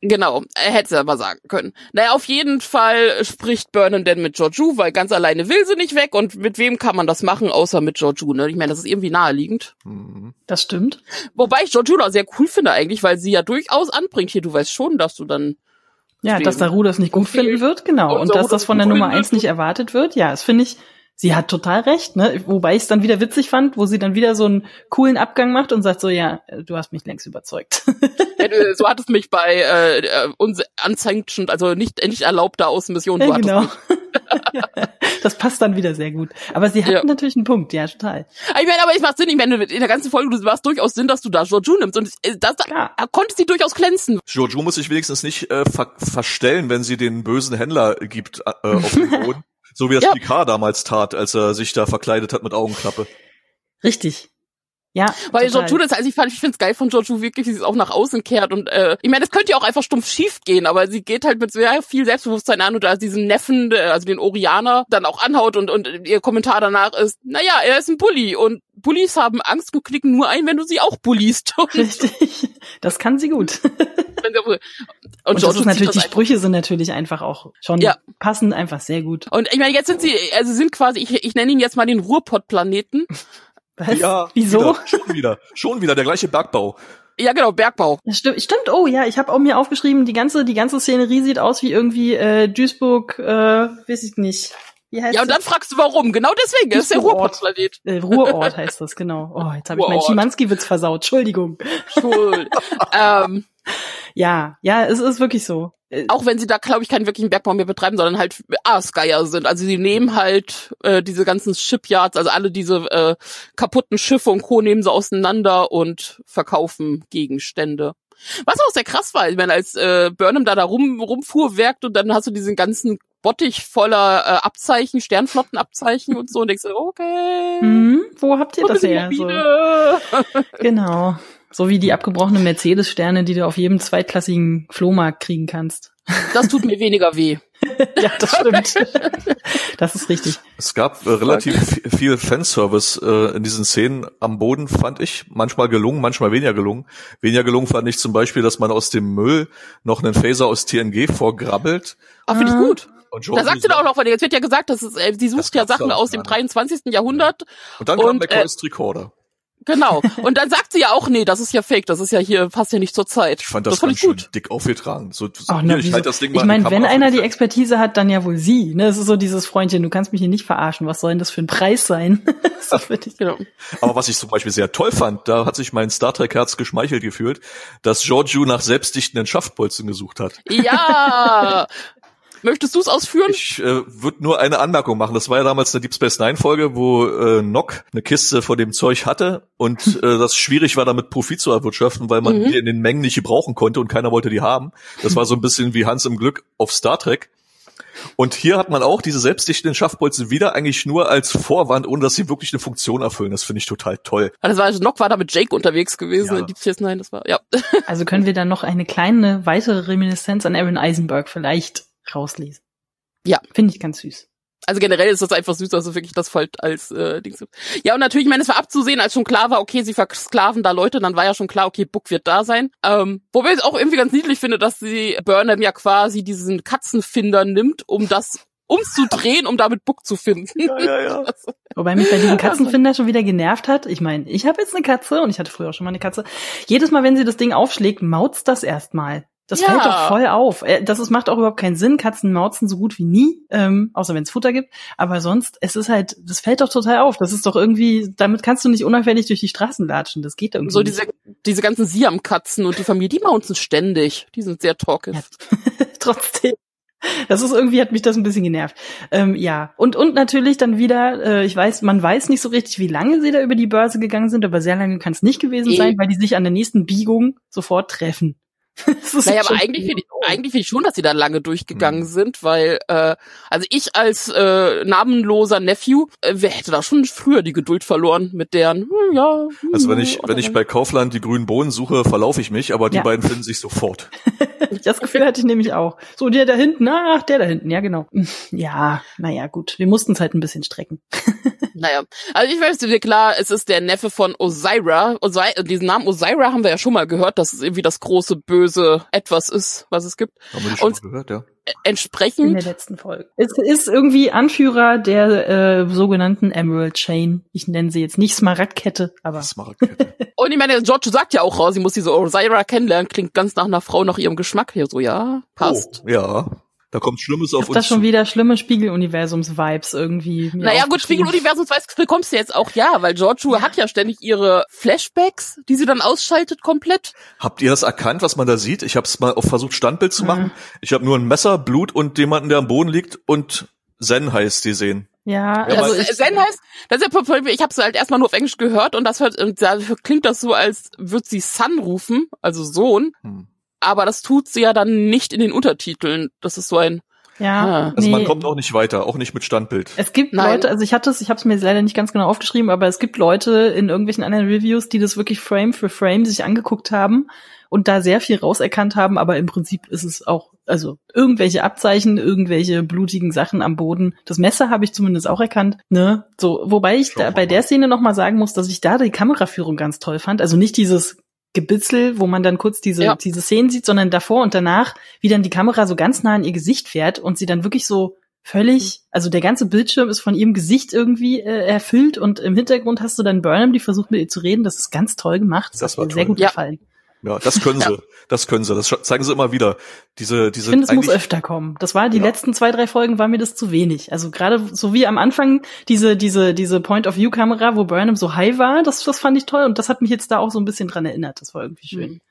Genau, er hätte es aber sagen können. Naja, auf jeden Fall spricht Burnham denn mit Georgiou, weil ganz alleine will sie nicht weg und mit wem kann man das machen, außer mit Georgiou, ne? Ich meine, das ist irgendwie naheliegend. Mhm. Das stimmt. Wobei ich Georgiou da sehr cool finde eigentlich, weil sie ja durchaus anbringt, hier, du weißt schon, dass du dann Ja, dass Saru das nicht gut finden wird, genau. Und Und, dass das von der Nummer eins nicht erwartet wird, ja, das finde ich, sie hat total recht, ne? Wobei ich es dann wieder witzig fand, wo sie dann wieder so einen coolen Abgang macht und sagt so, ja, du hast mich längst überzeugt. Ja, du- so hattest mich bei äh, äh, uns unsanctioned, also nicht nicht erlaubter Außenmission. Ja, hattest genau. das passt dann wieder sehr gut. Aber sie hat Ja. natürlich einen Punkt, ja, total. Ich meine, aber es macht Sinn, ich meine, in der ganzen Folge, du warst durchaus Sinn, dass du da Georgiou nimmst und äh, das, da konnte sie durchaus glänzen. Jojo muss sich wenigstens nicht äh, ver verstellen, wenn sie den bösen Händler gibt äh, auf dem Boden. So wie das Ja. Picard damals tat, als er sich da verkleidet hat mit Augenklappe. Richtig. Ja, Weil total. Georgiou, das, also ich fand, ich find's geil von Georgiou wirklich, wie sie es auch nach außen kehrt und äh, ich meine, das könnte ja auch einfach stumpf schief gehen, aber sie geht halt mit sehr viel Selbstbewusstsein an und da diesen Neffen, äh, also den Orianer, dann auch anhaut und, und ihr Kommentar danach ist, naja, er ist ein Bully und Bullies haben Angst und klicken nur ein, wenn du sie auch bulliest. Richtig. Das kann sie gut. und, Und, das ist natürlich, zieht die das Sprüche sind natürlich einfach auch schon Ja. passend einfach sehr gut. Und ich meine, jetzt sind sie, also sind quasi, ich, ich nenne ihn jetzt mal den Ruhrpott-Planeten. Was? Ja, Wieso? Wieder, schon wieder. Schon wieder der gleiche Bergbau. Ja, genau, Bergbau. Das Stimmt, stimmt, oh ja, ich habe auch mir aufgeschrieben, die ganze, die ganze Szenerie sieht aus wie irgendwie äh, Duisburg, äh, weiß ich nicht. Wie heißt Ja, und das? dann fragst du warum. Genau deswegen, es ist der. Ruhrpott-Planet. äh, Ruhrort heißt das, genau. Oh, jetzt habe ich meinen. Schimanski-Witz versaut. Entschuldigung. Schuld. ähm, Ja, ja, es ist wirklich so. Äh, auch wenn sie da, glaube ich, keinen wirklichen Bergbau mehr betreiben, sondern halt Aasgeier sind. Also sie nehmen halt äh, diese ganzen Shipyards, also alle diese äh, kaputten Schiffe und Co. nehmen sie auseinander und verkaufen Gegenstände. Was auch sehr krass war, ich meine, als äh, Burnham da, da rum, rumfuhrwerkt und dann hast du diesen ganzen Bottich voller äh, Abzeichen, Sternflottenabzeichen und so und denkst, du, okay. hm, wo habt ihr das her? So, genau. So wie die abgebrochenen Mercedes-Sterne, die du auf jedem zweitklassigen Flohmarkt kriegen kannst. Das tut mir weniger weh. ja, das stimmt. das ist richtig. Es gab äh, relativ vi- viel Fanservice äh, in diesen Szenen am Boden, fand ich. Manchmal gelungen, manchmal weniger gelungen. Weniger gelungen fand ich zum Beispiel, dass man aus dem Müll noch einen Phaser aus TNG vorgrabbelt. Ah, finde ich Ah. gut. Und Da sagt sie doch auch noch, weil jetzt wird ja gesagt, dass es, äh, sie Das sucht ja gab's Sachen da aus dem nicht. 23. Jahrhundert. Und dann kam und, McCoys Recorder. Genau. Und dann sagt sie ja auch, nee, das ist ja fake, das ist ja hier, passt ja nicht zur Zeit. Ich fand das, fand ganz ich schön gut. dick aufgetragen. So, so Ach, na, ich halt das Ding mal ich meine, wenn einer die Expertise hat, dann ja wohl sie. Ne? Es ist so dieses Freundchen, du kannst mich hier nicht verarschen. Was soll denn das für ein Preis sein? so finde ich. Genau. Aber was ich zum Beispiel sehr toll fand, da hat sich mein Star Trek Herz geschmeichelt gefühlt, dass Giorgio nach selbstdichtenden Schaftbolzen gesucht hat. Ja. Möchtest du es ausführen? Ich äh, würde nur eine Anmerkung machen. Das war ja damals eine Deep Space Nine Folge, wo äh, Nock eine Kiste von dem Zeug hatte und äh, das schwierig war, damit Profit zu erwirtschaften, weil man Mhm. die in den Mengen nicht gebrauchen konnte und keiner wollte die haben. Das war so ein bisschen wie Hans im Glück auf Star Trek. Und hier hat man auch diese selbstdichtenden Schaftbolzen wieder eigentlich nur als Vorwand, ohne dass sie wirklich eine Funktion erfüllen. Das finde ich total toll. Ah, Das war, Nock war da mit Jake unterwegs gewesen Ja. in Deep Space Nine, das war, ja. Also können wir dann noch eine kleine weitere Reminiszenz an Aaron Eisenberg vielleicht rauslesen. Ja. Finde ich ganz süß. Also generell ist das einfach süß, dass du wirklich das halt als äh, Dings. Ja, und natürlich, ich meine, es war abzusehen, als schon klar war, okay, sie versklaven da Leute, dann war ja schon klar, okay, Book wird da sein. Ähm, wobei ich es auch irgendwie ganz niedlich finde, dass sie Burnham ja quasi diesen Katzenfinder nimmt, um das umzudrehen, um damit Book zu finden. Ja, ja, ja. Wobei mich bei diesem Katzenfinder schon wieder genervt hat. Ich meine, ich habe jetzt eine Katze und ich hatte früher auch schon mal eine Katze. Jedes Mal, wenn sie das Ding aufschlägt, mautzt das erstmal. Das Ja. fällt doch voll auf. Äh, Das ist, macht auch überhaupt keinen Sinn. Katzen mauzen so gut wie nie, ähm, außer wenn es Futter gibt. Aber sonst, es ist halt, das fällt doch total auf. Das ist doch irgendwie, damit kannst du nicht unauffällig durch die Straßen latschen. Das geht irgendwie So diese, diese ganzen Siam-Katzen und die Familie, die mounten ständig. Die sind sehr talkative. Ja. Trotzdem. Das ist irgendwie, hat mich das ein bisschen genervt. Ähm, ja. Und, und natürlich dann wieder, äh, ich weiß, man weiß nicht so richtig, wie lange sie da über die Börse gegangen sind, aber sehr lange kann es nicht gewesen Eh. sein, weil die sich an der nächsten Biegung sofort treffen. Naja, aber eigentlich finde ich, eigentlich finde ich schon, dass sie da lange durchgegangen Mhm. sind, weil, äh, also ich als äh, namenloser Nephew, äh, wer hätte da schon früher die Geduld verloren mit deren, hm, ja. hm, Also wenn ich, wenn ich bei Kaufland die grünen Bohnen suche, verlaufe ich mich, aber die Ja. beiden finden sich sofort. Das Gefühl hatte ich nämlich auch. So, der da hinten, ach, der da hinten, ja, genau. Ja, naja, gut. Wir mussten es halt ein bisschen strecken. Naja, also ich weiß dir klar, es ist der Neffe von Osira. Osira diesen Namen Osira haben wir ja schon mal gehört. Das ist irgendwie das große böse etwas ist, was es gibt. Haben wir die schon Und- gehört, ja. In Entsprechend, der letzten Folge. Es ist irgendwie Anführer der äh, sogenannten Emerald Chain. Ich nenne sie jetzt nicht Smaragdkette, aber Smaragdkette. und ich meine, Giorgio sagt ja auch raus, sie muss diese Osira kennenlernen, klingt ganz nach einer Frau, nach ihrem Geschmack hier so, ja, passt. Oh, ja. Da kommt Schlimmes auf uns schon zu. wieder schlimme Spiegeluniversums-Vibes irgendwie. Naja, gut, aufgeschrieben. Spiegeluniversums weiß bekommst du jetzt auch ja, weil Giorgio hat ja ständig ihre Flashbacks, die sie dann ausschaltet komplett. Habt ihr das erkannt, was man da sieht? Ich habe es mal auf versucht, Standbild zu machen. Ich habe nur ein Messer, Blut und jemanden, der am Boden liegt und Zen heißt die sehen. Ja, Ja, also ich, Zen heißt, das ist ja, ich habe es halt erstmal nur auf Englisch gehört und das hört, und da klingt das so, als würde sie Son rufen, also Sohn, Hm. Aber das tut sie ja dann nicht in den Untertiteln. Das ist so ein, ja, Ah. Also man nee. kommt auch nicht weiter, auch nicht mit Standbild. Es gibt Nein. Leute, also ich hatte es, ich habe es mir jetzt leider nicht ganz genau aufgeschrieben, aber es gibt Leute in irgendwelchen anderen Reviews, die das wirklich Frame für Frame sich angeguckt haben und da sehr viel rauserkannt haben, aber im Prinzip ist es auch, also irgendwelche Abzeichen, irgendwelche blutigen Sachen am Boden. Das Messer habe ich zumindest auch erkannt, ne? So, wobei ich da bei mal. der Szene noch mal sagen muss, dass ich da die Kameraführung ganz toll fand. Also nicht dieses Gebitzel, wo man dann kurz diese, Ja. diese Szenen sieht, sondern davor und danach, wie dann die Kamera so ganz nah an ihr Gesicht fährt und sie dann wirklich so völlig, also der ganze Bildschirm ist von ihrem Gesicht irgendwie äh, erfüllt und im Hintergrund hast du dann Burnham, die versucht mit ihr zu reden. Das ist ganz toll gemacht. Das hat war mir sehr toll. gut Ja. gefallen. Ja, das können sie. Das können sie. Das zeigen sie immer wieder. Diese, Ich diese finde, es muss öfter kommen. Das war die Ja. letzten zwei, drei Folgen war mir das zu wenig. Also gerade so wie am Anfang diese, diese, diese Point-of-View-Kamera, wo Burnham so high war, das, das fand ich toll und das hat mich jetzt da auch so ein bisschen dran erinnert. Das war irgendwie schön.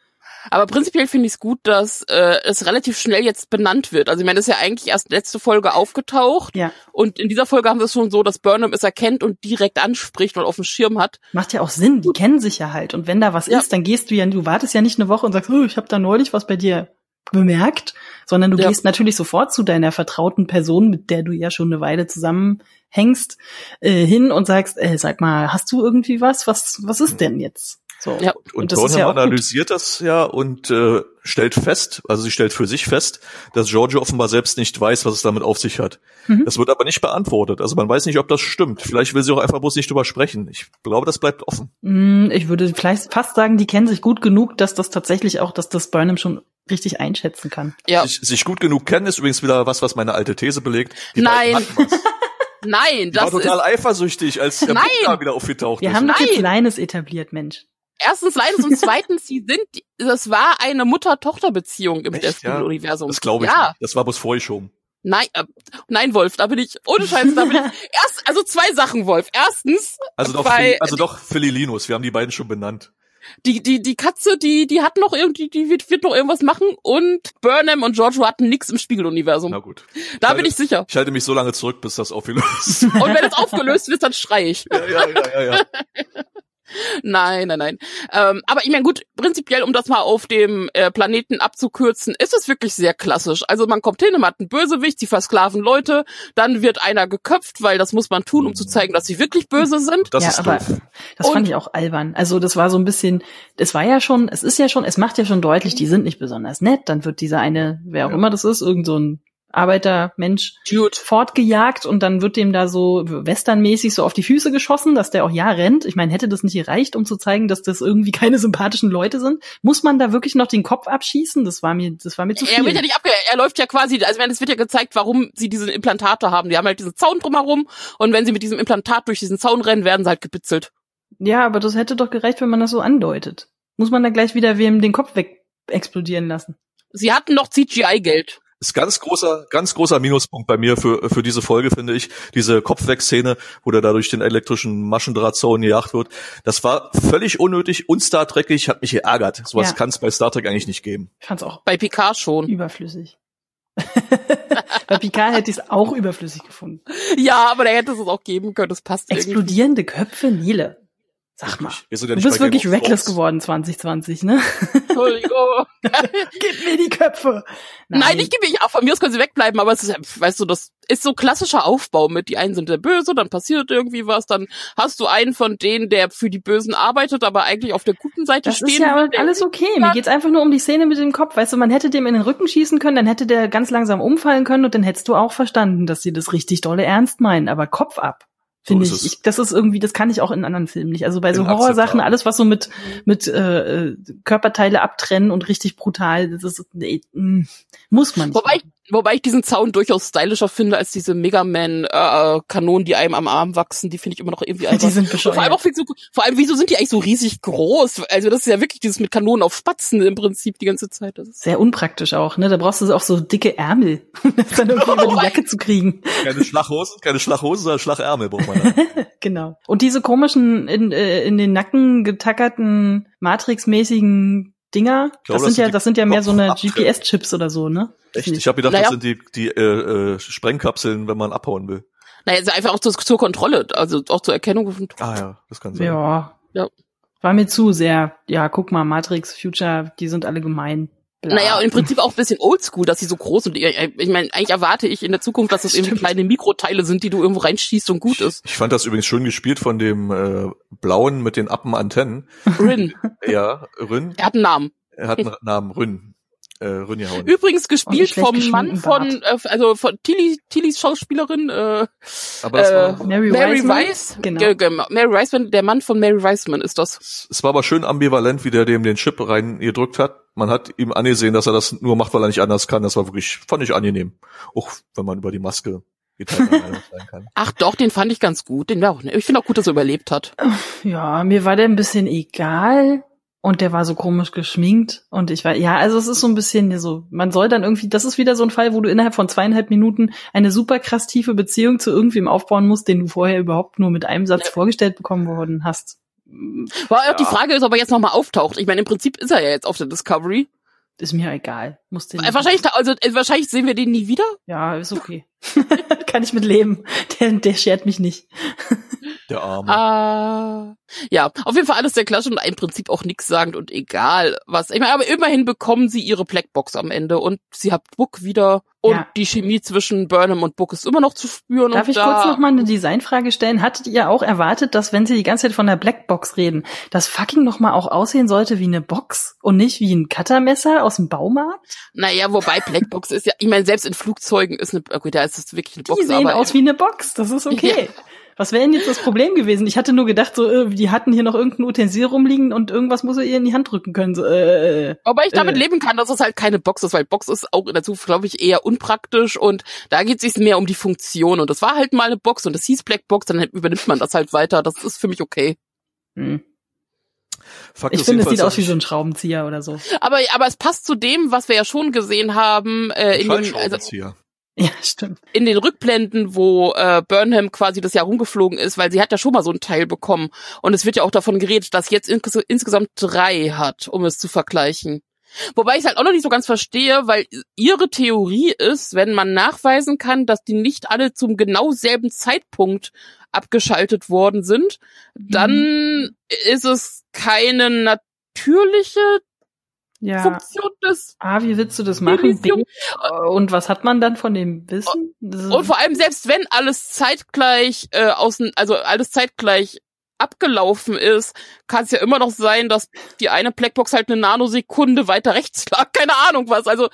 Aber prinzipiell finde ich es gut, dass äh, es relativ schnell jetzt benannt wird. Also ich meine, das ist ja eigentlich erst letzte Folge aufgetaucht Ja, und in dieser Folge haben wir es schon so, dass Burnham es erkennt und direkt anspricht und auf dem Schirm hat. macht ja auch Sinn. Die kennen sich ja halt. Und wenn da was Ja. ist, dann gehst du ja, du wartest ja nicht eine Woche und sagst, oh, ich habe da neulich was bei dir bemerkt, sondern du Ja. gehst natürlich sofort zu deiner vertrauten Person, mit der du ja schon eine Weile zusammenhängst, äh, hin und sagst, äh, sag mal, hast du irgendwie was? Was, was ist denn jetzt? So. Ja. Und, das ist Burnham ja auch gut. analysiert das ja und äh, stellt fest, also sie stellt für sich fest, dass Giorgio offenbar selbst nicht weiß, was es damit auf sich hat. Mhm. Das wird aber nicht beantwortet. Also man weiß nicht, ob das stimmt. Vielleicht will sie auch einfach bloß nicht drüber sprechen. Ich glaube, das bleibt offen. Mm, Ich würde vielleicht fast sagen, die kennen sich gut genug, dass das tatsächlich auch, dass das Burnham schon richtig einschätzen kann. Ja. Sich, sich gut genug kennen ist übrigens wieder was, was meine alte These belegt. Die Nein. Nein, Die war das ist total eifersüchtig, als der Nein. Picard wieder aufgetaucht Wir ist. haben doch jetzt Nein. Leines etabliert, Mensch. Erstens leines und zweitens, sie sind, das war eine Mutter-Tochter-Beziehung im Echt, ja? Das glaube ich Ja, nicht. Das war bloß vorgeschoben. nein, äh, nein, Wolf, da bin ich, ohne Scheiß, da bin ich, erst, also zwei Sachen, Wolf. Erstens, Also doch, Phil- also doch Philly Linus. Wir haben die beiden schon benannt. die, die, die Katze, die, die hat noch irgendwie, die wird, wird noch irgendwas machen und Burnham und Giorgio hatten nix im Spiegeluniversum. Na gut. Da bin ich sicher. Ich halte mich so lange zurück, bis das aufgelöst ist. Und wenn es aufgelöst wird, dann schrei ich. ja, ja, ja, ja, ja. Nein, nein, nein. Ähm, aber ich meine, gut, prinzipiell, um das mal auf dem äh, Planeten abzukürzen, ist es wirklich sehr klassisch. Also man kommt hin, man hat einen Bösewicht, sie versklaven Leute, dann wird einer geköpft, weil das muss man tun, um zu zeigen, dass sie wirklich böse sind. Das ja, ist aber doof. das Und- fand ich auch albern. Also das war so ein bisschen, es war ja schon, es ist ja schon, es macht ja schon deutlich, die sind nicht besonders nett. Dann wird dieser eine, wer auch Ja. immer das ist, irgend so ein Arbeitermensch Dude. fortgejagt und dann wird dem da so westernmäßig so auf die Füße geschossen, dass der auch ja rennt. Ich meine, hätte das nicht gereicht, um zu zeigen, dass das irgendwie keine sympathischen Leute sind? Muss man da wirklich noch den Kopf abschießen? Das war mir, das war mir zu Er wird ja viel. nicht abge er läuft ja quasi, also es wird ja gezeigt, warum sie diese Implantate haben. Die haben halt diesen Zaun drumherum und wenn sie mit diesem Implantat durch diesen Zaun rennen, werden sie halt gebitzelt. Ja, aber das hätte doch gereicht, wenn man das so andeutet. Muss man da gleich wieder wem den Kopf weg explodieren lassen? Sie hatten noch CGI-Geld. Ist ganz großer, ganz großer Minuspunkt bei mir für, für diese Folge, finde ich. Diese Kopfweg-Szene, wo der da durch den elektrischen Maschendrahtzaun gejagt wird. Das war völlig unnötig und Star Trekig, hat mich geärgert. Sowas Ja. kann es bei Star Trek eigentlich nicht geben. Ich fand's auch Bei Picard schon. überflüssig. Bei Picard hätte ich es auch überflüssig gefunden. Ja, aber der hätte es uns auch geben können. Das passt irgendwie. Explodierende Köpfe, Nele. Sag mal. Du bist wirklich reckless geworden 2020, ne? Entschuldigung. Gib mir die Köpfe. Nein, ich gebe ich auch. Von mir aus können sie wegbleiben, aber es ist, ja, weißt du, das ist so klassischer Aufbau mit, die einen sind der Böse, dann passiert irgendwie was, dann hast du einen von denen, der für die Bösen arbeitet, aber eigentlich auf der guten Seite Das stehen ist ja will. alles okay. Mir geht's einfach nur um die Szene mit dem Kopf. Weißt du, man hätte dem in den Rücken schießen können, dann hätte der ganz langsam umfallen können und dann hättest du auch verstanden, dass sie das richtig dolle ernst meinen. Aber Kopf ab. Finde So ich. ich. Das ist irgendwie, das kann ich auch in anderen Filmen nicht. Also bei so Horrorsachen, alles was so mit mit äh, äh, Körperteile abtrennen und richtig brutal, das ist nee, mm, muss man nicht. Wobei ich, wobei ich diesen Zaun durchaus stylischer finde als diese Mega Man äh, Kanonen, die einem am Arm wachsen. Die finde ich immer noch irgendwie die albern. sind Und vor allem bescheuert. auch viel zu, vor allem wieso sind die eigentlich so riesig groß? Also das ist ja wirklich dieses mit Kanonen auf Spatzen im Prinzip die ganze Zeit. Das ist Sehr unpraktisch auch, ne? Da brauchst du auch so dicke Ärmel, um das dann irgendwie über die Jacke zu kriegen. Keine Schlaghosen, keine Schlaghosen, sondern Schlagärmel braucht man. da. Genau. Und diese komischen in, äh, in den Nacken getackerten Matrix-mäßigen Dinger, glaube, das das sind ja sind die das sind ja mehr so eine. GPS-Chips oder so, ne? Echt? Ich habe gedacht, Naja. das sind die, die äh, äh, Sprengkapseln, wenn man abhauen will. naja, ist einfach auch zur, zur Kontrolle, also auch zur Erkennung von Ah ja, das kann sein. Ja. Ja. War mir zu sehr, ja, guck mal, Matrix, Future, die sind alle gemein. Bla. Naja, und im Prinzip auch ein bisschen oldschool, dass sie so groß sind. Ich ich meine, eigentlich erwarte ich in der Zukunft, dass das irgendwie Stimmt. kleine Mikroteile sind, die du irgendwo reinschießt und gut ist. Ich fand das übrigens schön gespielt von dem äh, Blauen mit den Appenantennen. Rin, Ja, Rün. er hat einen Namen. Er hat einen Namen Rün. Äh, Rünjahauen. Übrigens gespielt vom Mann von, äh, also von Tilly, Tillys Schauspielerin, äh, Aber das äh, war, Mary, Mary? Weiss. Genau. Ge- ge- Mary Wiseman, der Mann von Mary Wiseman ist das. es war aber schön ambivalent, wie der dem den Chip reingedrückt hat. Man hat ihm angesehen, dass er das nur macht, weil er nicht anders kann. Das war wirklich, fand ich angenehm. Auch wenn man über die Maske. Ach doch, den fand ich ganz gut. Den war auch, ich finde auch gut, dass er überlebt hat. Ja, mir war der ein bisschen egal. Und der war so komisch geschminkt. Und ich war, ja, also es ist so ein bisschen so, man soll dann irgendwie, das ist wieder so ein Fall, wo du innerhalb von zweieinhalb Minuten eine super krass tiefe Beziehung zu irgendwem aufbauen musst, den du vorher überhaupt nur mit einem Satz Ja. vorgestellt bekommen worden hast. War auch die Frage ist, ob er jetzt nochmal auftaucht. Ich meine, im Prinzip ist er ja jetzt auf der Discovery. Ist mir egal. Muss den Wahrscheinlich, also äh, wahrscheinlich sehen wir den nie wieder. Ja, ist okay. Kann ich mit leben. Der, der schert mich nicht. Der Arme. Ah, ja, auf jeden Fall alles sehr klasse und im Prinzip auch nichts sagend und egal was. Ich meine, aber immerhin bekommen sie ihre Blackbox am Ende und sie hat Book wieder und Ja. die Chemie zwischen Burnham und Book ist immer noch zu spüren. Darf und ich da, kurz noch mal eine Designfrage stellen? Hattet ihr auch erwartet, dass wenn sie die ganze Zeit von der Blackbox reden, das fucking noch mal auch aussehen sollte wie eine Box und nicht wie ein Cuttermesser aus dem Baumarkt? Naja, wobei Blackbox ist ja, ich meine, selbst in Flugzeugen ist eine, okay, da ist es wirklich eine Die Box, sehen aber aus wie eine Box. Das ist okay. Was wäre denn jetzt das Problem gewesen? Ich hatte nur gedacht, so, äh, die hatten hier noch irgendein Utensil rumliegen und irgendwas muss er ihr in die Hand drücken können. So, äh, Wobei ich damit Äh. leben kann, dass es halt keine Box ist, weil Box ist auch in der Zukunft, glaube ich, eher unpraktisch und da geht es sich mehr um die Funktion und das war halt mal eine Box und das hieß Black Box, dann übernimmt man das halt weiter. Das ist für mich okay. hm. Fakt Ich finde, es sieht aus wie so ein Schraubenzieher oder so. Aber, aber es passt zu dem, was wir ja schon gesehen haben äh, ich in, den, also. Ja, stimmt. in den Rückblenden, wo äh, Burnham quasi das Jahr rumgeflogen ist, weil sie hat ja schon mal so einen Teil bekommen. Und es wird ja auch davon geredet, dass jetzt ins insgesamt drei hat, um es zu vergleichen. Wobei ich halt auch noch nicht so ganz verstehe, weil ihre Theorie ist, wenn man nachweisen kann, dass die nicht alle zum genau selben Zeitpunkt abgeschaltet worden sind, dann ist es keine natürliche Ja. Funktion des A, wie willst du das machen? B, und was hat man dann von dem Wissen? Und vor allem, selbst wenn alles zeitgleich äh, außen, also alles zeitgleich abgelaufen ist, kann es ja immer noch sein, dass die eine Blackbox halt eine Nanosekunde weiter rechts lag. Keine Ahnung was. Also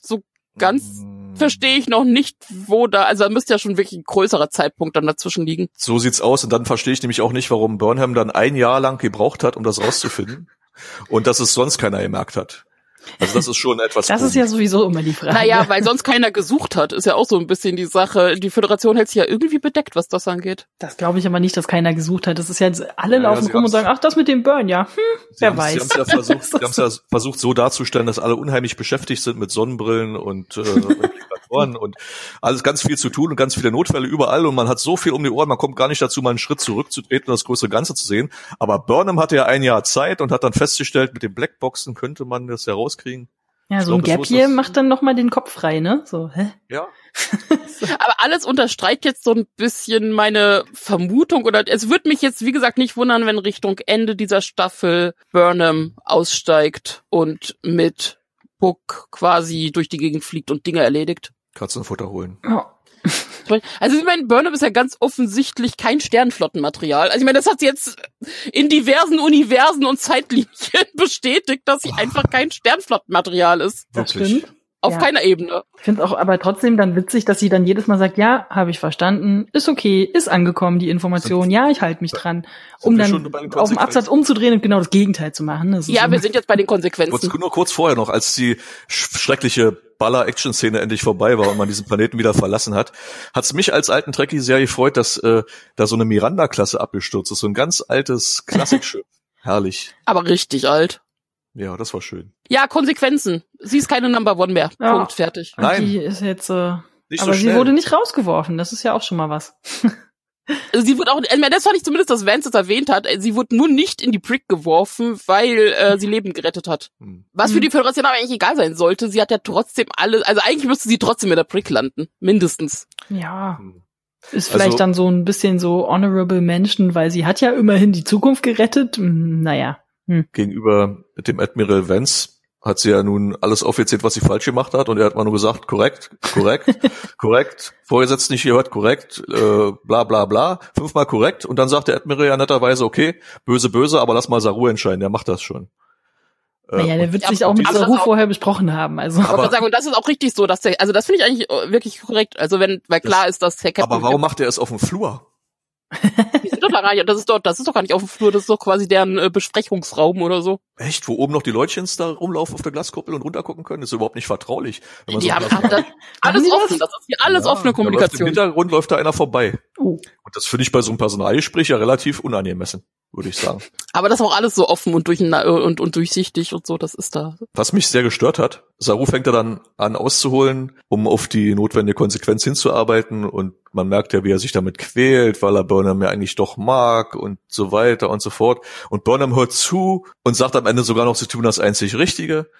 so ganz Mm. verstehe ich noch nicht, wo da, also da müsste ja schon wirklich ein größerer Zeitpunkt dann dazwischen liegen. So sieht's aus und dann verstehe ich nämlich auch nicht, warum Burnham dann ein Jahr lang gebraucht hat, um das rauszufinden und dass es sonst keiner gemerkt hat. Also das ist schon etwas. das ist ja sowieso immer die Frage. Naja, weil sonst keiner gesucht hat, ist ja auch so ein bisschen die Sache. Die Föderation hält sich ja irgendwie bedeckt, was das angeht. Das glaube ich aber nicht, dass keiner gesucht hat. Das ist ja jetzt, alle Ja, laufen rum und sagen, ach, das mit dem Burn, ja, hm, wer weiß. Sie haben ja versucht, sie haben's ja versucht so darzustellen, dass alle unheimlich beschäftigt sind mit Sonnenbrillen und äh, Replikatoren und alles ganz viel zu tun und ganz viele Notfälle überall und man hat so viel um die Ohren, man kommt gar nicht dazu, mal einen Schritt zurückzutreten und das größere Ganze zu sehen. Aber Burnham hatte ja ein Jahr Zeit und hat dann festgestellt, mit den Blackboxen könnte man das herauskriegen. ja, so ein glaub, es Gap hier macht dann nochmal den Kopf frei, ne? So, hä? Ja. Aber alles unterstreicht jetzt so ein bisschen meine Vermutung oder es würde mich jetzt, wie gesagt, nicht wundern, wenn Richtung Ende dieser Staffel Burnham aussteigt und mit Book quasi durch die Gegend fliegt und Dinge erledigt. Katzenfutter holen. Ja. Also ich meine, Burnham ist ja ganz offensichtlich kein Sternflottenmaterial. Also ich meine, das hat sie jetzt in diversen Universen und Zeitlinien bestätigt, dass sie einfach kein Sternflottenmaterial ist. Das Wirklich. stimmt. Auf ja. keiner Ebene. Ich finde auch aber trotzdem dann witzig, dass sie dann jedes Mal sagt, ja, habe ich verstanden, ist okay, ist angekommen, die Information, ja, ich halte mich dran. Um dann auf dem Absatz umzudrehen und genau das Gegenteil zu machen. ja, so wir sind jetzt bei den Konsequenzen. Nur kurz vorher noch, als die schreckliche Baller-Action-Szene endlich vorbei war und man diesen Planeten wieder verlassen hat, hat es mich als alten Trekkie sehr gefreut, dass äh, da so eine Miranda-Klasse abgestürzt ist. So ein ganz altes Klassikschiff. Herrlich. Aber richtig alt. Ja, das war schön. Ja, Konsequenzen. Sie ist keine Number One mehr. Ja. Punkt, fertig. Nein. Die ist jetzt, äh, nicht aber so sie wurde nicht rausgeworfen. Das ist ja auch schon mal was. Also sie wurde auch, ich meine, das fand ich zumindest, dass Vance das erwähnt hat. Sie wurde nur nicht in die Brick geworfen, weil äh, sie Leben gerettet hat. Hm. Was für die Föderation aber eigentlich egal sein sollte. Sie hat ja trotzdem alles, also eigentlich müsste sie trotzdem in der Brick landen. Mindestens. Ja. Hm. Ist vielleicht also, dann so ein bisschen so honorable Menschen, weil sie hat ja immerhin die Zukunft gerettet. Hm, naja. Hm. Gegenüber dem Admiral Vance hat sie ja nun alles aufgezählt, was sie falsch gemacht hat, und er hat mal nur gesagt, korrekt, korrekt, korrekt, Vorgesetzt nicht gehört, korrekt, äh, bla bla bla, fünfmal korrekt, und dann sagt der Admiral ja netterweise, okay, böse, böse, aber lass mal Saru entscheiden, der macht das schon. Naja, der wird sich auch mit Saru vorher besprochen haben. Also. Aber, sagen, und das ist auch richtig so, dass der, also das finde ich eigentlich wirklich korrekt. Also wenn, weil klar das, ist, dass Herr Captain. Aber warum macht er es auf dem Flur? Die sind doch da gar nicht, das ist doch, das ist doch gar nicht auf dem Flur, das ist doch quasi deren äh, Besprechungsraum oder so. Echt? Wo oben noch die Leutchens da rumlaufen auf der Glaskuppel und runtergucken können? Das ist überhaupt nicht vertraulich. die so haben, haben das, alles offen, das ist hier alles ja, offene Kommunikation. Im Hintergrund läuft da einer vorbei. Uh. Und das finde ich bei so einem Personalgespräch ja relativ unangemessen würde ich sagen. Aber das ist auch alles so offen und, durch, und, und durchsichtig und so, das ist da. Was mich sehr gestört hat, Saru fängt er dann an auszuholen, um auf die notwendige Konsequenz hinzuarbeiten und man merkt ja, wie er sich damit quält, weil er Burnham ja eigentlich doch mag und so weiter und so fort. Und Burnham hört zu und sagt am Ende sogar noch, sie tun das einzig Richtige.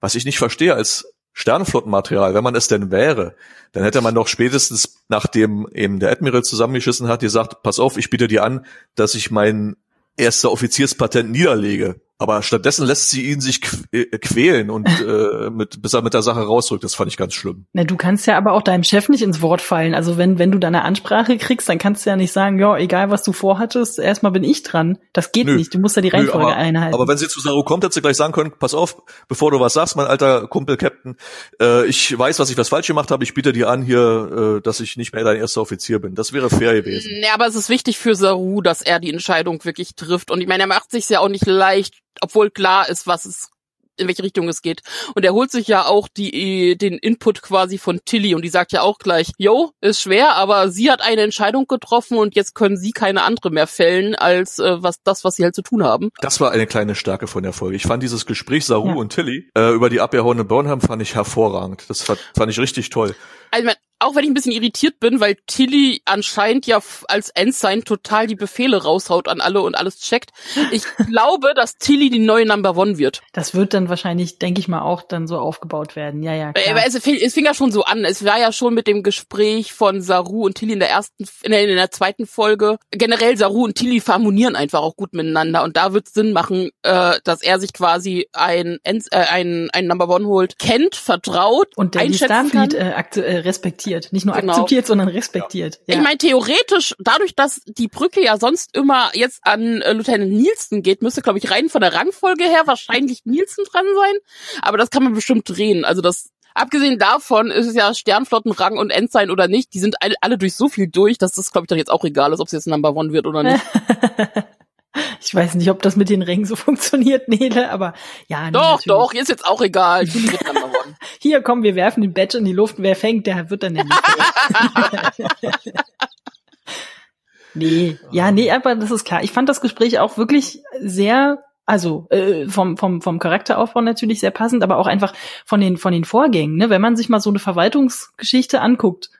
Was ich nicht verstehe als Sternenflottenmaterial, wenn man es denn wäre, dann hätte man doch spätestens, nachdem eben der Admiral zusammengeschissen hat, gesagt, pass auf, ich biete dir an, dass ich meinen erste Offizierspatent niederlege. Aber stattdessen lässt sie ihn sich äh, quälen und äh, mit, bis er mit der Sache rausrückt. Das fand ich ganz schlimm. Na, du kannst ja aber auch deinem Chef nicht ins Wort fallen. Also wenn, wenn du deine Ansprache kriegst, dann kannst du ja nicht sagen, ja, egal was du vorhattest, erstmal bin ich dran. Das geht Nö. nicht. Du musst ja die Reihenfolge Nö, aber, einhalten. Aber wenn sie zu Saru kommt, hätte sie gleich sagen können, pass auf, bevor du was sagst, mein alter Kumpel Captain, äh, ich weiß, was ich was falsch gemacht habe. Ich biete dir an hier, äh, dass ich nicht mehr dein erster Offizier bin. Das wäre fair gewesen. Ja, aber es ist wichtig für Saru, dass er die Entscheidung wirklich trifft. Und ich meine, er macht sich ja auch nicht leicht, obwohl klar ist, was es in welche Richtung es geht. Und er holt sich ja auch die, den Input quasi von Tilly und die sagt ja auch gleich, yo, ist schwer, aber sie hat eine Entscheidung getroffen und jetzt können sie keine andere mehr fällen als äh, was das, was sie halt zu tun haben. Das war eine kleine Stärke von der Folge. Ich fand dieses Gespräch Saru ja. und Tilly äh, über die abgehauene Burnham fand ich hervorragend. Das fand, fand ich richtig toll. Also, auch wenn ich ein bisschen irritiert bin, weil Tilly anscheinend ja als Ensign total die Befehle raushaut an alle und alles checkt. Ich glaube, dass Tilly die neue Number One wird. Das wird dann wahrscheinlich, denke ich mal, auch dann so aufgebaut werden. Ja, ja. Äh, klar. Es, es fing ja schon so an. Es war ja schon mit dem Gespräch von Saru und Tilly in der ersten, in der, in der zweiten Folge. Generell Saru und Tilly harmonieren einfach auch gut miteinander und da wird es Sinn machen, äh, dass er sich quasi ein, äh, ein, ein Number One holt, kennt, vertraut, und der Starfleet. Äh, äh, respektiert respektiert. Nicht nur genau. akzeptiert, sondern respektiert. Ja. Ich meine, theoretisch, dadurch, dass die Brücke ja sonst immer jetzt an äh, Lieutenant Nielsen geht, müsste, glaube ich, rein von der Rangfolge her wahrscheinlich Nielsen dran sein. Aber das kann man bestimmt drehen. Also das Abgesehen davon ist es ja Sternflottenrang und Ensign oder nicht. Die sind alle, alle durch so viel durch, dass das, glaube ich, doch jetzt auch egal ist, ob es jetzt Number One wird oder nicht. Ich weiß nicht, ob das mit den Rängen so funktioniert, Nele, aber ja. Doch, natürlich. doch, ist jetzt auch egal. Hier, komm, wir werfen den Badge in die Luft. Wer fängt, der wird dann nämlich. nee, ja, nee, aber das ist klar. Ich fand das Gespräch auch wirklich sehr also äh, vom, vom, vom Charakteraufbau natürlich sehr passend, aber auch einfach von den, von den Vorgängen. Ne? Wenn man sich mal so eine Verwaltungsgeschichte anguckt,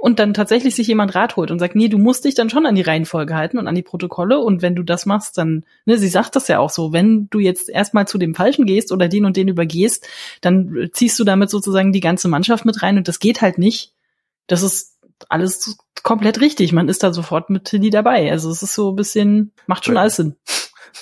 und dann tatsächlich sich jemand Rat holt und sagt, nee, du musst dich dann schon an die Reihenfolge halten und an die Protokolle und wenn du das machst, dann, ne, sie sagt das ja auch so, wenn du jetzt erstmal zu dem Falschen gehst oder den und den übergehst, dann ziehst du damit sozusagen die ganze Mannschaft mit rein und das geht halt nicht. Das ist alles komplett richtig. Man ist da sofort mit Tilly dabei. Also es ist so ein bisschen, macht schon alles Sinn.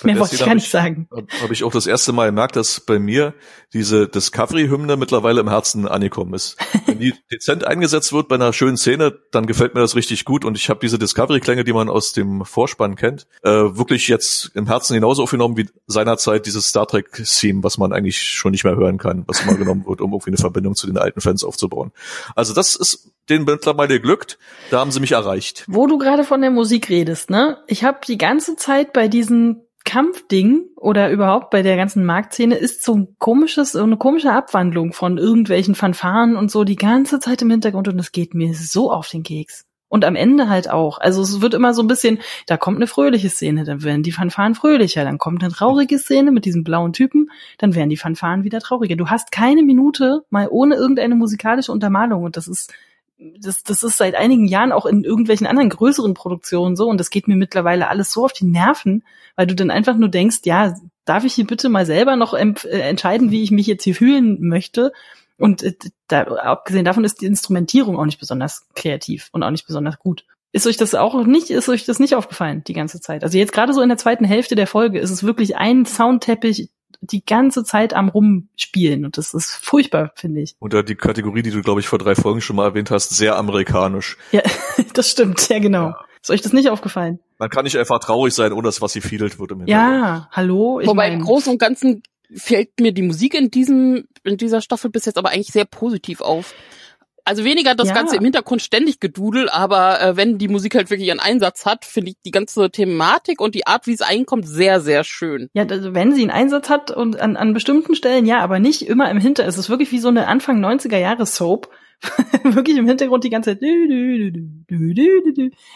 Mehr wollte ich gar nicht sagen. Habe ich auch das erste Mal gemerkt, dass bei mir diese Discovery-Hymne mittlerweile im Herzen angekommen ist. Wenn die dezent eingesetzt wird bei einer schönen Szene, dann gefällt mir das richtig gut und ich habe diese Discovery-Klänge, die man aus dem Vorspann kennt, äh, wirklich jetzt im Herzen genauso aufgenommen wie seinerzeit dieses Star Trek-Theme, was man eigentlich schon nicht mehr hören kann, was immer genommen wird, um irgendwie eine Verbindung zu den alten Fans aufzubauen. Also das ist denen mittlerweile glückt. Da haben sie mich erreicht. Wo du gerade von der Musik redest, ne? Ich habe die ganze Zeit bei diesen Kampfding oder überhaupt bei der ganzen Marktszene ist so ein komisches, so eine komische Abwandlung von irgendwelchen Fanfaren und so die ganze Zeit im Hintergrund und es geht mir so auf den Keks. Und am Ende halt auch. Also es wird immer so ein bisschen, da kommt eine fröhliche Szene, dann werden die Fanfaren fröhlicher, dann kommt eine traurige Szene mit diesem blauen Typen, dann werden die Fanfaren wieder trauriger. Du hast keine Minute mal ohne irgendeine musikalische Untermalung und das ist das, das ist seit einigen Jahren auch in irgendwelchen anderen größeren Produktionen so und das geht mir mittlerweile alles so auf die Nerven, weil du dann einfach nur denkst, ja, darf ich hier bitte mal selber noch äh, entscheiden, wie ich mich jetzt hier fühlen möchte? Und äh, da, abgesehen davon ist die Instrumentierung auch nicht besonders kreativ und auch nicht besonders gut. Ist euch das auch nicht, ist euch das nicht aufgefallen die ganze Zeit? Also jetzt gerade so in der zweiten Hälfte der Folge ist es wirklich ein Soundteppich die ganze Zeit am Rumspielen und das ist furchtbar, finde ich. Unter die Kategorie, die du, glaube ich, vor drei Folgen schon mal erwähnt hast, sehr amerikanisch. Ja, das stimmt, ja genau. Ja. Ist euch das nicht aufgefallen? Man kann nicht einfach traurig sein, ohne dass was sie fiedelt wird im Hintergrund. Ja, hallo. Ich Wobei mein, im Großen und Ganzen fällt mir die Musik in diesem, in dieser Staffel bis jetzt aber eigentlich sehr positiv auf. Also weniger das ja. Ganze im Hintergrund ständig gedudel, aber äh, wenn die Musik halt wirklich ihren Einsatz hat, finde ich die ganze Thematik und die Art, wie es einkommt, sehr, sehr schön. Ja, also wenn sie einen Einsatz hat und an, an bestimmten Stellen, ja, aber nicht immer im Hinter. Es ist wirklich wie so eine Anfang 90er Jahre Soap. wirklich im Hintergrund die ganze Zeit.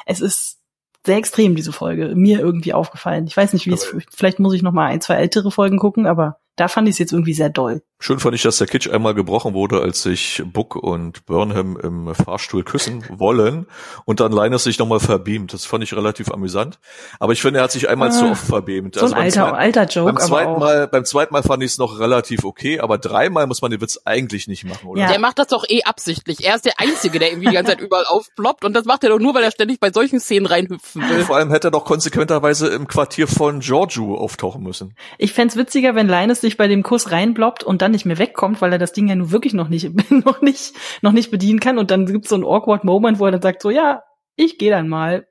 Es ist sehr extrem, diese Folge. Mir irgendwie aufgefallen. Ich weiß nicht, wie es, vielleicht muss ich noch mal ein, zwei ältere Folgen gucken, aber da fand ich es jetzt irgendwie sehr doll. Schön fand ich, dass der Kitsch einmal gebrochen wurde, als sich Book und Burnham im Fahrstuhl küssen wollen und dann Linus sich nochmal verbeamt. Das fand ich relativ amüsant. Aber ich finde, er hat sich einmal ah, zu oft verbeamt. So ein also alter, alter Joke. Beim zweiten, Mal, beim zweiten Mal fand ich es noch relativ okay, aber dreimal muss man den Witz eigentlich nicht machen, oder? Ja. Der macht das doch eh absichtlich. Er ist der Einzige, der irgendwie die ganze Zeit überall aufploppt und das macht er doch nur, weil er ständig bei solchen Szenen reinhüpfen will. Vor allem hätte er doch konsequenterweise im Quartier von Giorgio auftauchen müssen. Ich fände witziger, wenn Linus sich bei dem Kuss reinbloppt und dann nicht mehr wegkommt, weil er das Ding ja nun wirklich noch nicht, noch nicht, noch nicht bedienen kann. Und dann gibt's so einen awkward Moment, wo er dann sagt so, ja, ich gehe dann mal.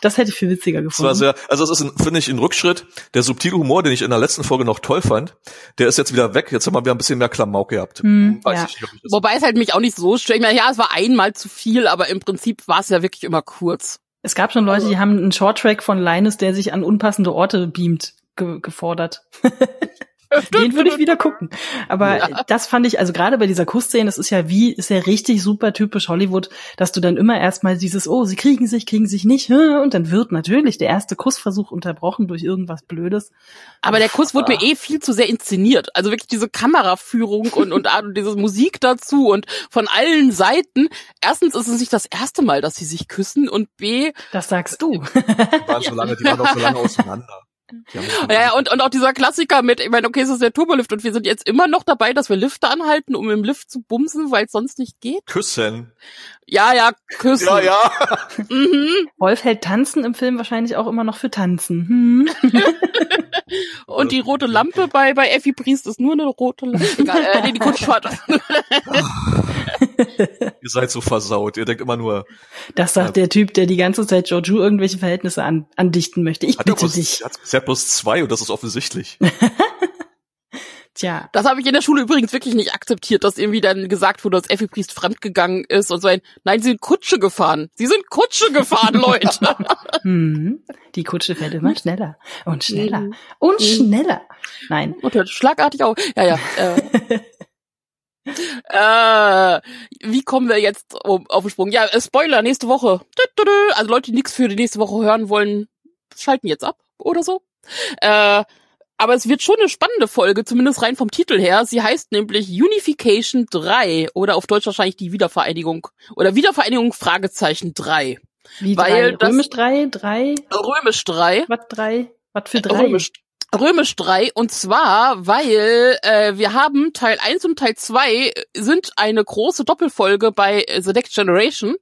Das hätte ich viel witziger gefunden. Das war sehr, also das ist, finde ich, ein Rückschritt. Der subtile Humor, den ich in der letzten Folge noch toll fand, der ist jetzt wieder weg. Jetzt haben wir wieder ein bisschen mehr Klamauk gehabt. Hm, Weiß ja. ich nicht, Wobei es halt mich auch nicht so stört. Ich meine, ja, es war einmal zu viel, aber im Prinzip war es ja wirklich immer kurz. Es gab schon Leute, die haben einen Shorttrack von Linus, der sich an unpassende Orte beamt, ge gefordert. Den würde ich wieder gucken. Aber ja. das fand ich, also gerade bei dieser Kussszene, das ist ja wie, ist ja richtig super typisch Hollywood, dass du dann immer erstmal dieses, oh, sie kriegen sich, kriegen sich nicht, und dann wird natürlich der erste Kussversuch unterbrochen durch irgendwas Blödes. Aber der Kuss wurde mir ah. eh viel zu sehr inszeniert. Also wirklich diese Kameraführung und, und, und diese Musik dazu und von allen Seiten. Erstens ist es nicht das erste Mal, dass sie sich küssen und B. Das sagst du. Die waren so lange, die waren auch so lange auseinander. Ja, ja, und, und auch dieser Klassiker mit, ich meine, okay, es ist der Turbolift und wir sind jetzt immer noch dabei, dass wir Lifte anhalten, um im Lift zu bumsen, weil es sonst nicht geht. Küssen. Ja, ja, küssen. Ja, ja. Mhm. Wolf hält Tanzen im Film wahrscheinlich auch immer noch für Tanzen. Hm. und die rote Lampe bei, bei Effi Priest ist nur eine rote Lampe. Egal, äh, nee, die Kutschfahrt. Ihr seid so versaut. Ihr denkt immer nur. Das sagt ja, der Typ, der die ganze Zeit Joju irgendwelche Verhältnisse an, andichten möchte. Ich bitte bloß, dich. Er hat bloß zwei und das ist offensichtlich. Tja. Das habe ich in der Schule übrigens wirklich nicht akzeptiert, dass irgendwie dann gesagt wurde, dass Effi Priest fremdgegangen ist und so ein, nein, sie sind Kutsche gefahren. Sie sind Kutsche gefahren, Leute. hm. Die Kutsche fährt immer schneller und schneller mhm. und mhm. schneller. Nein. Und hört schlagartig auf. Ja, ja. Äh. Äh, wie kommen wir jetzt auf den Sprung? Ja, äh, Spoiler, nächste Woche. Also Leute, die nichts für die nächste Woche hören wollen, schalten jetzt ab oder so. Äh, aber es wird schon eine spannende Folge, zumindest rein vom Titel her. Sie heißt nämlich Unification 3 oder auf Deutsch wahrscheinlich die Wiedervereinigung oder Wiedervereinigung Fragezeichen 3. Wie Weil drei? Römisch 3? 3? Römisch 3. Was 3? Was für 3? Römisch, Römisch 3 und zwar, weil äh, wir haben Teil 1 und Teil 2 sind eine große Doppelfolge bei The Next Generation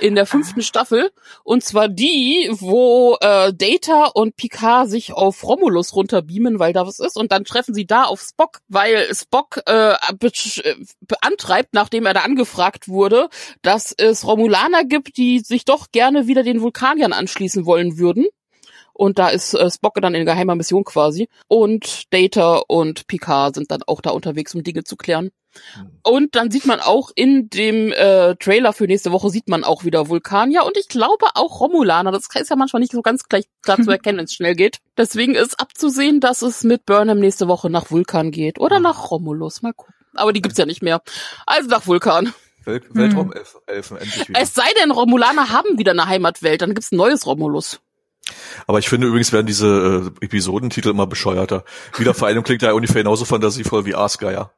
in der fünften ah. Staffel. Und zwar die, wo äh, Data und Picard sich auf Romulus runterbeamen, weil da was ist. Und dann treffen sie da auf Spock, weil Spock äh, be beantreibt, nachdem er da angefragt wurde, dass es Romulaner gibt, die sich doch gerne wieder den Vulkaniern anschließen wollen würden. Und da ist äh, Spock dann in geheimer Mission quasi. Und Data und Picard sind dann auch da unterwegs, um Dinge zu klären. Hm. Und dann sieht man auch in dem äh, Trailer für nächste Woche sieht man auch wieder Vulkanier und ich glaube auch Romulaner. Das ist ja manchmal nicht so ganz gleich klar zu erkennen, wenn es schnell geht. Deswegen ist abzusehen, dass es mit Burnham nächste Woche nach Vulkan geht oder nach Romulus. Mal gucken. Aber die gibt's ja nicht mehr. Also nach Vulkan. Welt Weltraumelfen endlich wieder. Es sei denn, Romulaner haben wieder eine Heimatwelt, dann gibt's ein neues Romulus. Aber ich finde übrigens werden diese äh, Episodentitel immer bescheuerter. Wiedervereinigung klingt ja ungefähr genauso fantasievoll wie Aasgeier.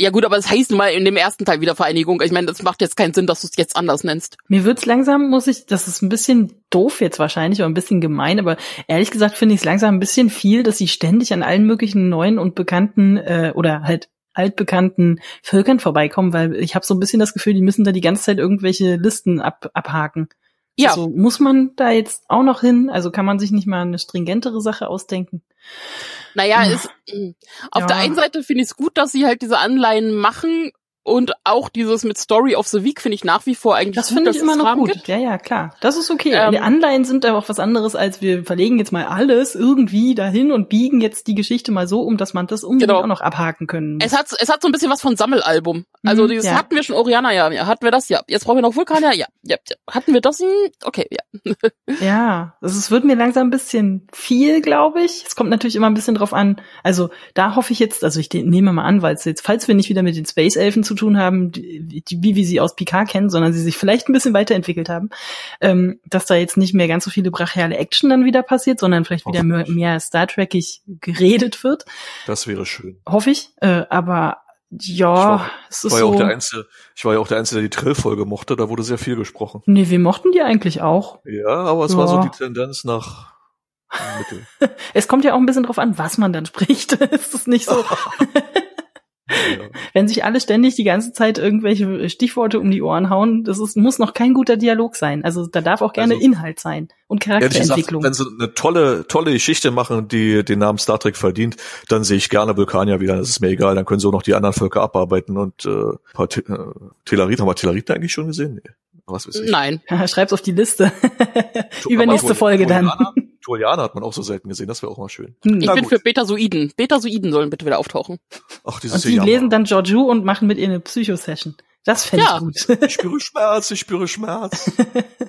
Ja gut, aber es das heißt nun mal in dem ersten Teil Wiedervereinigung. Ich meine, das macht jetzt keinen Sinn, dass du es jetzt anders nennst. Mir wird's langsam, muss ich, das ist ein bisschen doof jetzt wahrscheinlich oder ein bisschen gemein, aber ehrlich gesagt finde ich es langsam ein bisschen viel, dass sie ständig an allen möglichen neuen und bekannten äh, oder halt altbekannten Völkern vorbeikommen, weil ich habe so ein bisschen das Gefühl, die müssen da die ganze Zeit irgendwelche Listen ab, abhaken. Ja. Also muss man da jetzt auch noch hin? Also kann man sich nicht mal eine stringentere Sache ausdenken? Naja, ist, auf ja. der einen Seite finde ich es gut, dass sie halt diese Anleihen machen und auch dieses mit Story of the Week finde ich nach wie vor eigentlich das finde ich immer noch gut. Gibt. Ja, ja, klar. Das ist okay. Ähm, die Anleihen sind aber auch was anderes, als wir verlegen jetzt mal alles irgendwie dahin und biegen jetzt die Geschichte mal so um, dass man das unbedingt genau. auch noch abhaken können. Muss. Es hat, es hat so ein bisschen was von Sammelalbum. Also mhm, dieses ja. hatten wir schon Oriana, ja, ja. Hatten wir das? Ja. Jetzt brauchen wir noch Vulkanier? Ja. ja. ja. Hatten wir das? Hm, okay, ja. ja. Also es wird mir langsam ein bisschen viel, glaube ich. Es kommt natürlich immer ein bisschen drauf an. Also da hoffe ich jetzt, also ich nehme mal an, weil es jetzt, falls wir nicht wieder mit den Space Elfen zu tun haben, die, die, wie wir sie aus Picard kennen, sondern sie sich vielleicht ein bisschen weiterentwickelt haben, ähm, dass da jetzt nicht mehr ganz so viele brachiale Action dann wieder passiert, sondern vielleicht wieder mehr, mehr Star Trekig geredet wird. Das wäre schön. Hoffe ich. Äh, aber ja, war, es ist war ja so. Auch der Einzige, ich war ja auch der Einzige, der die Trill-Folge mochte, da wurde sehr viel gesprochen. Nee, wir mochten die eigentlich auch. Ja, aber es ja. war so die Tendenz nach Mittel. es kommt ja auch ein bisschen drauf an, was man dann spricht. es ist nicht so. Wenn sich alle ständig die ganze Zeit irgendwelche Stichworte um die Ohren hauen, das ist, muss noch kein guter Dialog sein. Also da darf auch gerne also, Inhalt sein und Charakterentwicklung. Gesagt, wenn sie eine tolle, tolle Geschichte machen, die den Namen Star Trek verdient, dann sehe ich gerne Vulkanier wieder. Das ist mir egal. Dann können sie auch noch die anderen Völker abarbeiten und äh, paar Te äh, Telarit, haben wir Telarit eigentlich schon gesehen? Nee. Was weiß ich. Nein. Schreib's auf die Liste. Übernächste Folge dann. Tolianer hat man auch so selten gesehen, das wäre auch mal schön. Hm. Ich Na bin gut. für Betasoiden. Betasoiden sollen bitte wieder auftauchen. Ach, dieses und die lesen dann Georgiou und machen mit ihr eine Psycho-Session. Das fände ja. ich gut. Ich spüre Schmerz, ich spüre Schmerz.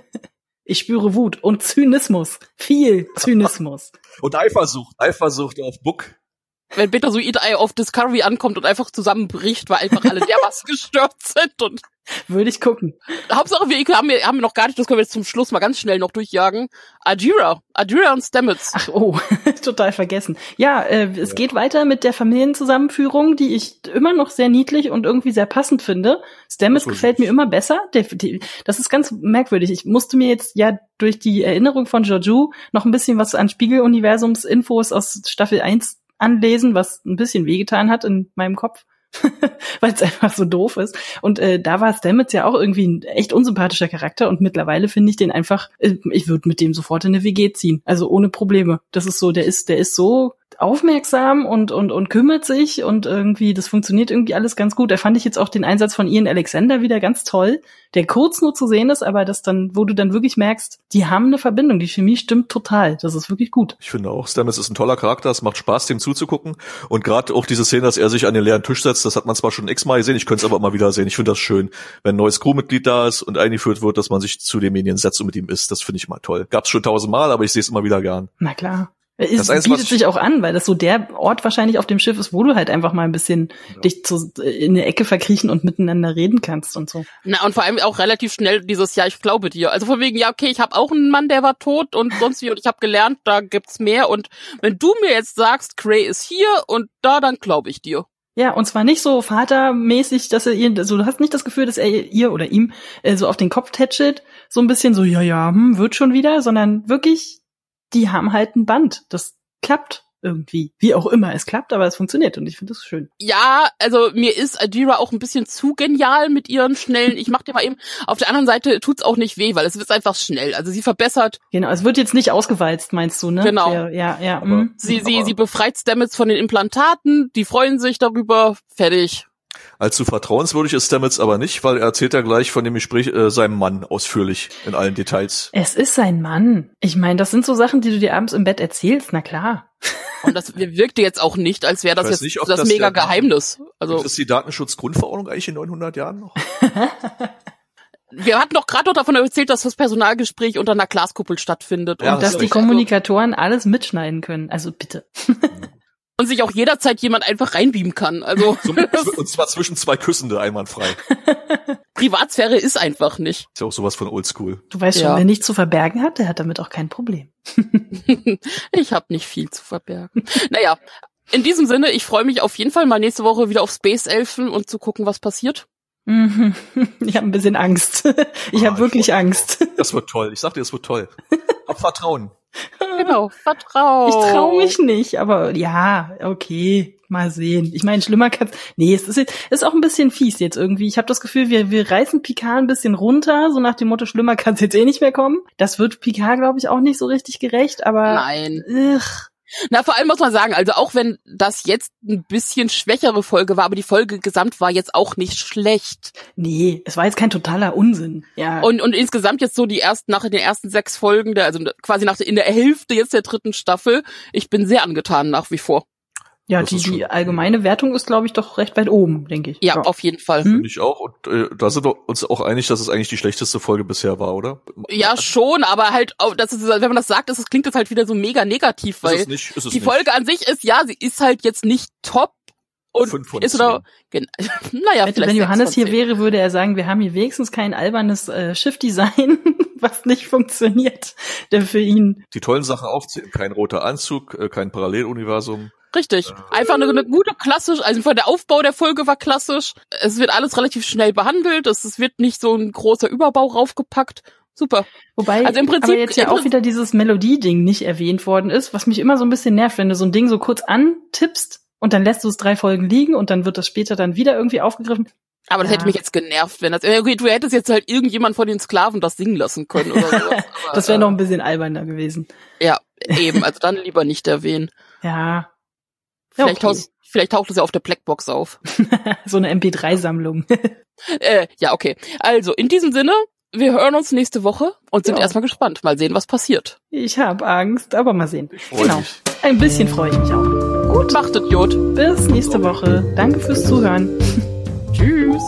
ich spüre Wut und Zynismus. Viel Zynismus. und Eifersucht. Eifersucht auf Buck wenn Betasoid Eye auf Discovery ankommt und einfach zusammenbricht, weil einfach alle dermaßen gestört sind und würde ich gucken. Hauptsache, wir haben, wir haben noch gar nicht, das können wir jetzt zum Schluss mal ganz schnell noch durchjagen. Adira. Adira und Stamets. Ach, oh, total vergessen. Ja, äh, es ja. geht weiter mit der Familienzusammenführung, die ich immer noch sehr niedlich und irgendwie sehr passend finde. Stamets gefällt mir immer besser. Der, die, das ist ganz merkwürdig. Ich musste mir jetzt ja durch die Erinnerung von Joju noch ein bisschen was an Spiegeluniversums-Infos aus Staffel 1 anlesen, was ein bisschen wehgetan hat in meinem Kopf. weil es einfach so doof ist. Und äh, da war Stamets ja auch irgendwie ein echt unsympathischer Charakter und mittlerweile finde ich den einfach, äh, ich würde mit dem sofort in eine WG ziehen. Also ohne Probleme. Das ist so, der ist, der ist so aufmerksam und, und, und kümmert sich und irgendwie, das funktioniert irgendwie alles ganz gut. Da fand ich jetzt auch den Einsatz von Ian Alexander wieder ganz toll, der kurz nur zu sehen ist, aber das dann, wo du dann wirklich merkst, die haben eine Verbindung, die Chemie stimmt total. Das ist wirklich gut. Ich finde auch, Stamets ist ein toller Charakter, es macht Spaß, dem zuzugucken. Und gerade auch diese Szene, dass er sich an den leeren Tisch setzt, das hat man zwar schon x-mal gesehen, ich könnte es aber mal wieder sehen. Ich finde das schön, wenn ein neues Crewmitglied da ist und eingeführt wird, dass man sich zu demjenigen setzt und mit ihm isst. Das finde ich immer toll. Gab's schon tausendmal, aber ich sehe es immer wieder gern. Na klar. Es das bietet sich auch an, weil das so der Ort wahrscheinlich auf dem Schiff ist, wo du halt einfach mal ein bisschen ja. dich zu, in eine Ecke verkriechen und miteinander reden kannst und so. Na und vor allem auch relativ schnell dieses Ja, ich glaube dir. Also von wegen ja, okay, ich habe auch einen Mann, der war tot und sonst wie und ich habe gelernt, da gibt's mehr und wenn du mir jetzt sagst, Gray ist hier und da, dann glaube ich dir. Ja, und zwar nicht so vatermäßig, dass er ihr, also du hast nicht das Gefühl, dass er ihr oder ihm äh, so auf den Kopf tätschelt, so ein bisschen so, ja, ja, hm, wird schon wieder, sondern wirklich die haben halt ein Band. Das klappt. irgendwie. Wie auch immer es klappt, aber es funktioniert und ich finde das schön. Ja, also mir ist Adira auch ein bisschen zu genial mit ihren schnellen, ich mach dir mal eben, auf der anderen Seite tut's auch nicht weh, weil es wird einfach schnell. Also sie verbessert. Genau, es wird jetzt nicht ausgewalzt, meinst du, ne? Genau. Ja, ja. ja Aber- mhm. Sie, sie, Aber- sie befreit Stamets von den Implantaten, die freuen sich darüber, fertig. Allzu vertrauenswürdig ist Stamets aber nicht, weil er erzählt ja gleich von dem Gespräch äh, seinem Mann ausführlich in allen Details. Es ist sein Mann. Ich meine, das sind so Sachen, die du dir abends im Bett erzählst, na klar. Und das wirkte jetzt auch nicht, als wäre das jetzt nicht, das, das mega Geheimnis. Also es die Datenschutzgrundverordnung eigentlich in 900 Jahren noch? wir hatten doch gerade noch davon erzählt, dass das Personalgespräch unter einer Glaskuppel stattfindet Ja, und, Dass die. Kommunikatoren alles mitschneiden können. Also bitte. und sich auch jederzeit jemand einfach reinbeamen kann. Also Zum, und zwar zwischen zwei Küssende einwandfrei. Privatsphäre ist einfach nicht. Ist ja auch sowas von Oldschool. Du weißt Ja. schon, wer nichts zu verbergen hat, der hat damit auch kein Problem. ich habe nicht viel zu verbergen. naja, in diesem Sinne, ich freue mich auf jeden Fall mal nächste Woche wieder auf Space Elfen und zu gucken, was passiert. Mhm. Ich habe ein bisschen Angst. Ich Ah, habe wirklich Angst. Das wird toll. Ich sag dir, das wird toll. Hab Vertrauen. Genau, Vertrauen. Ich traue mich nicht, aber ja, okay, mal sehen. Ich meine, schlimmer kann's. Nee, es ist, jetzt- ist auch ein bisschen fies jetzt irgendwie. Ich habe das Gefühl, wir, wir reißen Picard ein bisschen runter, so nach dem Motto, schlimmer kann's jetzt eh nicht mehr kommen. Das wird Picard, glaube ich, auch nicht so richtig gerecht, aber. Nein. Ugh. Na, vor allem muss man sagen, also auch wenn das jetzt ein bisschen schwächere Folge war, aber die Folge gesamt war jetzt auch nicht schlecht. Nee, es war jetzt kein totaler Unsinn. Ja. Und, und insgesamt jetzt so die ersten, nach den ersten sechs Folgen, der, also quasi nach der, in der Hälfte jetzt der dritten Staffel, ich bin sehr angetan nach wie vor. Ja, das die, ist die allgemeine Wertung ist, glaube ich, doch recht weit oben, denke ich. Ja, auf jeden Fall. Hm? Finde ich auch. Und äh, da sind wir uns auch einig, dass es eigentlich die schlechteste Folge bisher war, oder? Ja, schon, aber halt, auch, das ist, wenn man das sagt, das, das klingt das halt wieder so mega negativ, ist weil es nicht, ist es die nicht. Folge an sich ist, ja, sie ist halt jetzt nicht top und Fünf von ist oder, gen- naja, Wenn, vielleicht wenn Johannes hier wäre, würde er sagen, wir haben hier wenigstens kein albernes äh, Schiffdesign, was nicht funktioniert, der für ihn. Die tollen Sachen aufzählen. Kein roter Anzug, äh, kein Paralleluniversum. Richtig. Einfach eine, eine gute klassisch, also von der Aufbau der Folge war klassisch. Es wird alles relativ schnell behandelt. Es, es wird nicht so ein großer Überbau raufgepackt. Super. Wobei Also im Prinzip- aber jetzt ja auch wieder dieses Melodieding nicht erwähnt worden ist, was mich immer so ein bisschen nervt, wenn du so ein Ding so kurz antippst und dann lässt du es drei Folgen liegen und dann wird das später dann wieder irgendwie aufgegriffen. Aber das Ja. hätte mich jetzt genervt, wenn das. Okay, du hättest jetzt halt irgendjemand von den Sklaven das singen lassen können oder sowas. Aber, Das wäre äh, noch ein bisschen alberner gewesen. Ja, eben. Also dann lieber nicht erwähnen. Ja. Ja, Vielleicht, okay. taucht, vielleicht taucht es ja auf der Blackbox auf. so eine MP3-Sammlung. Äh, ja, okay. Also, in diesem Sinne, wir hören uns nächste Woche und sind Ja. erstmal gespannt. Mal sehen, was passiert. Ich habe Angst, aber mal sehen. Genau. mich. Ein bisschen freue ich mich auch. Gut, Macht es, Jod. bis nächste Woche. Danke fürs Zuhören. Tschüss.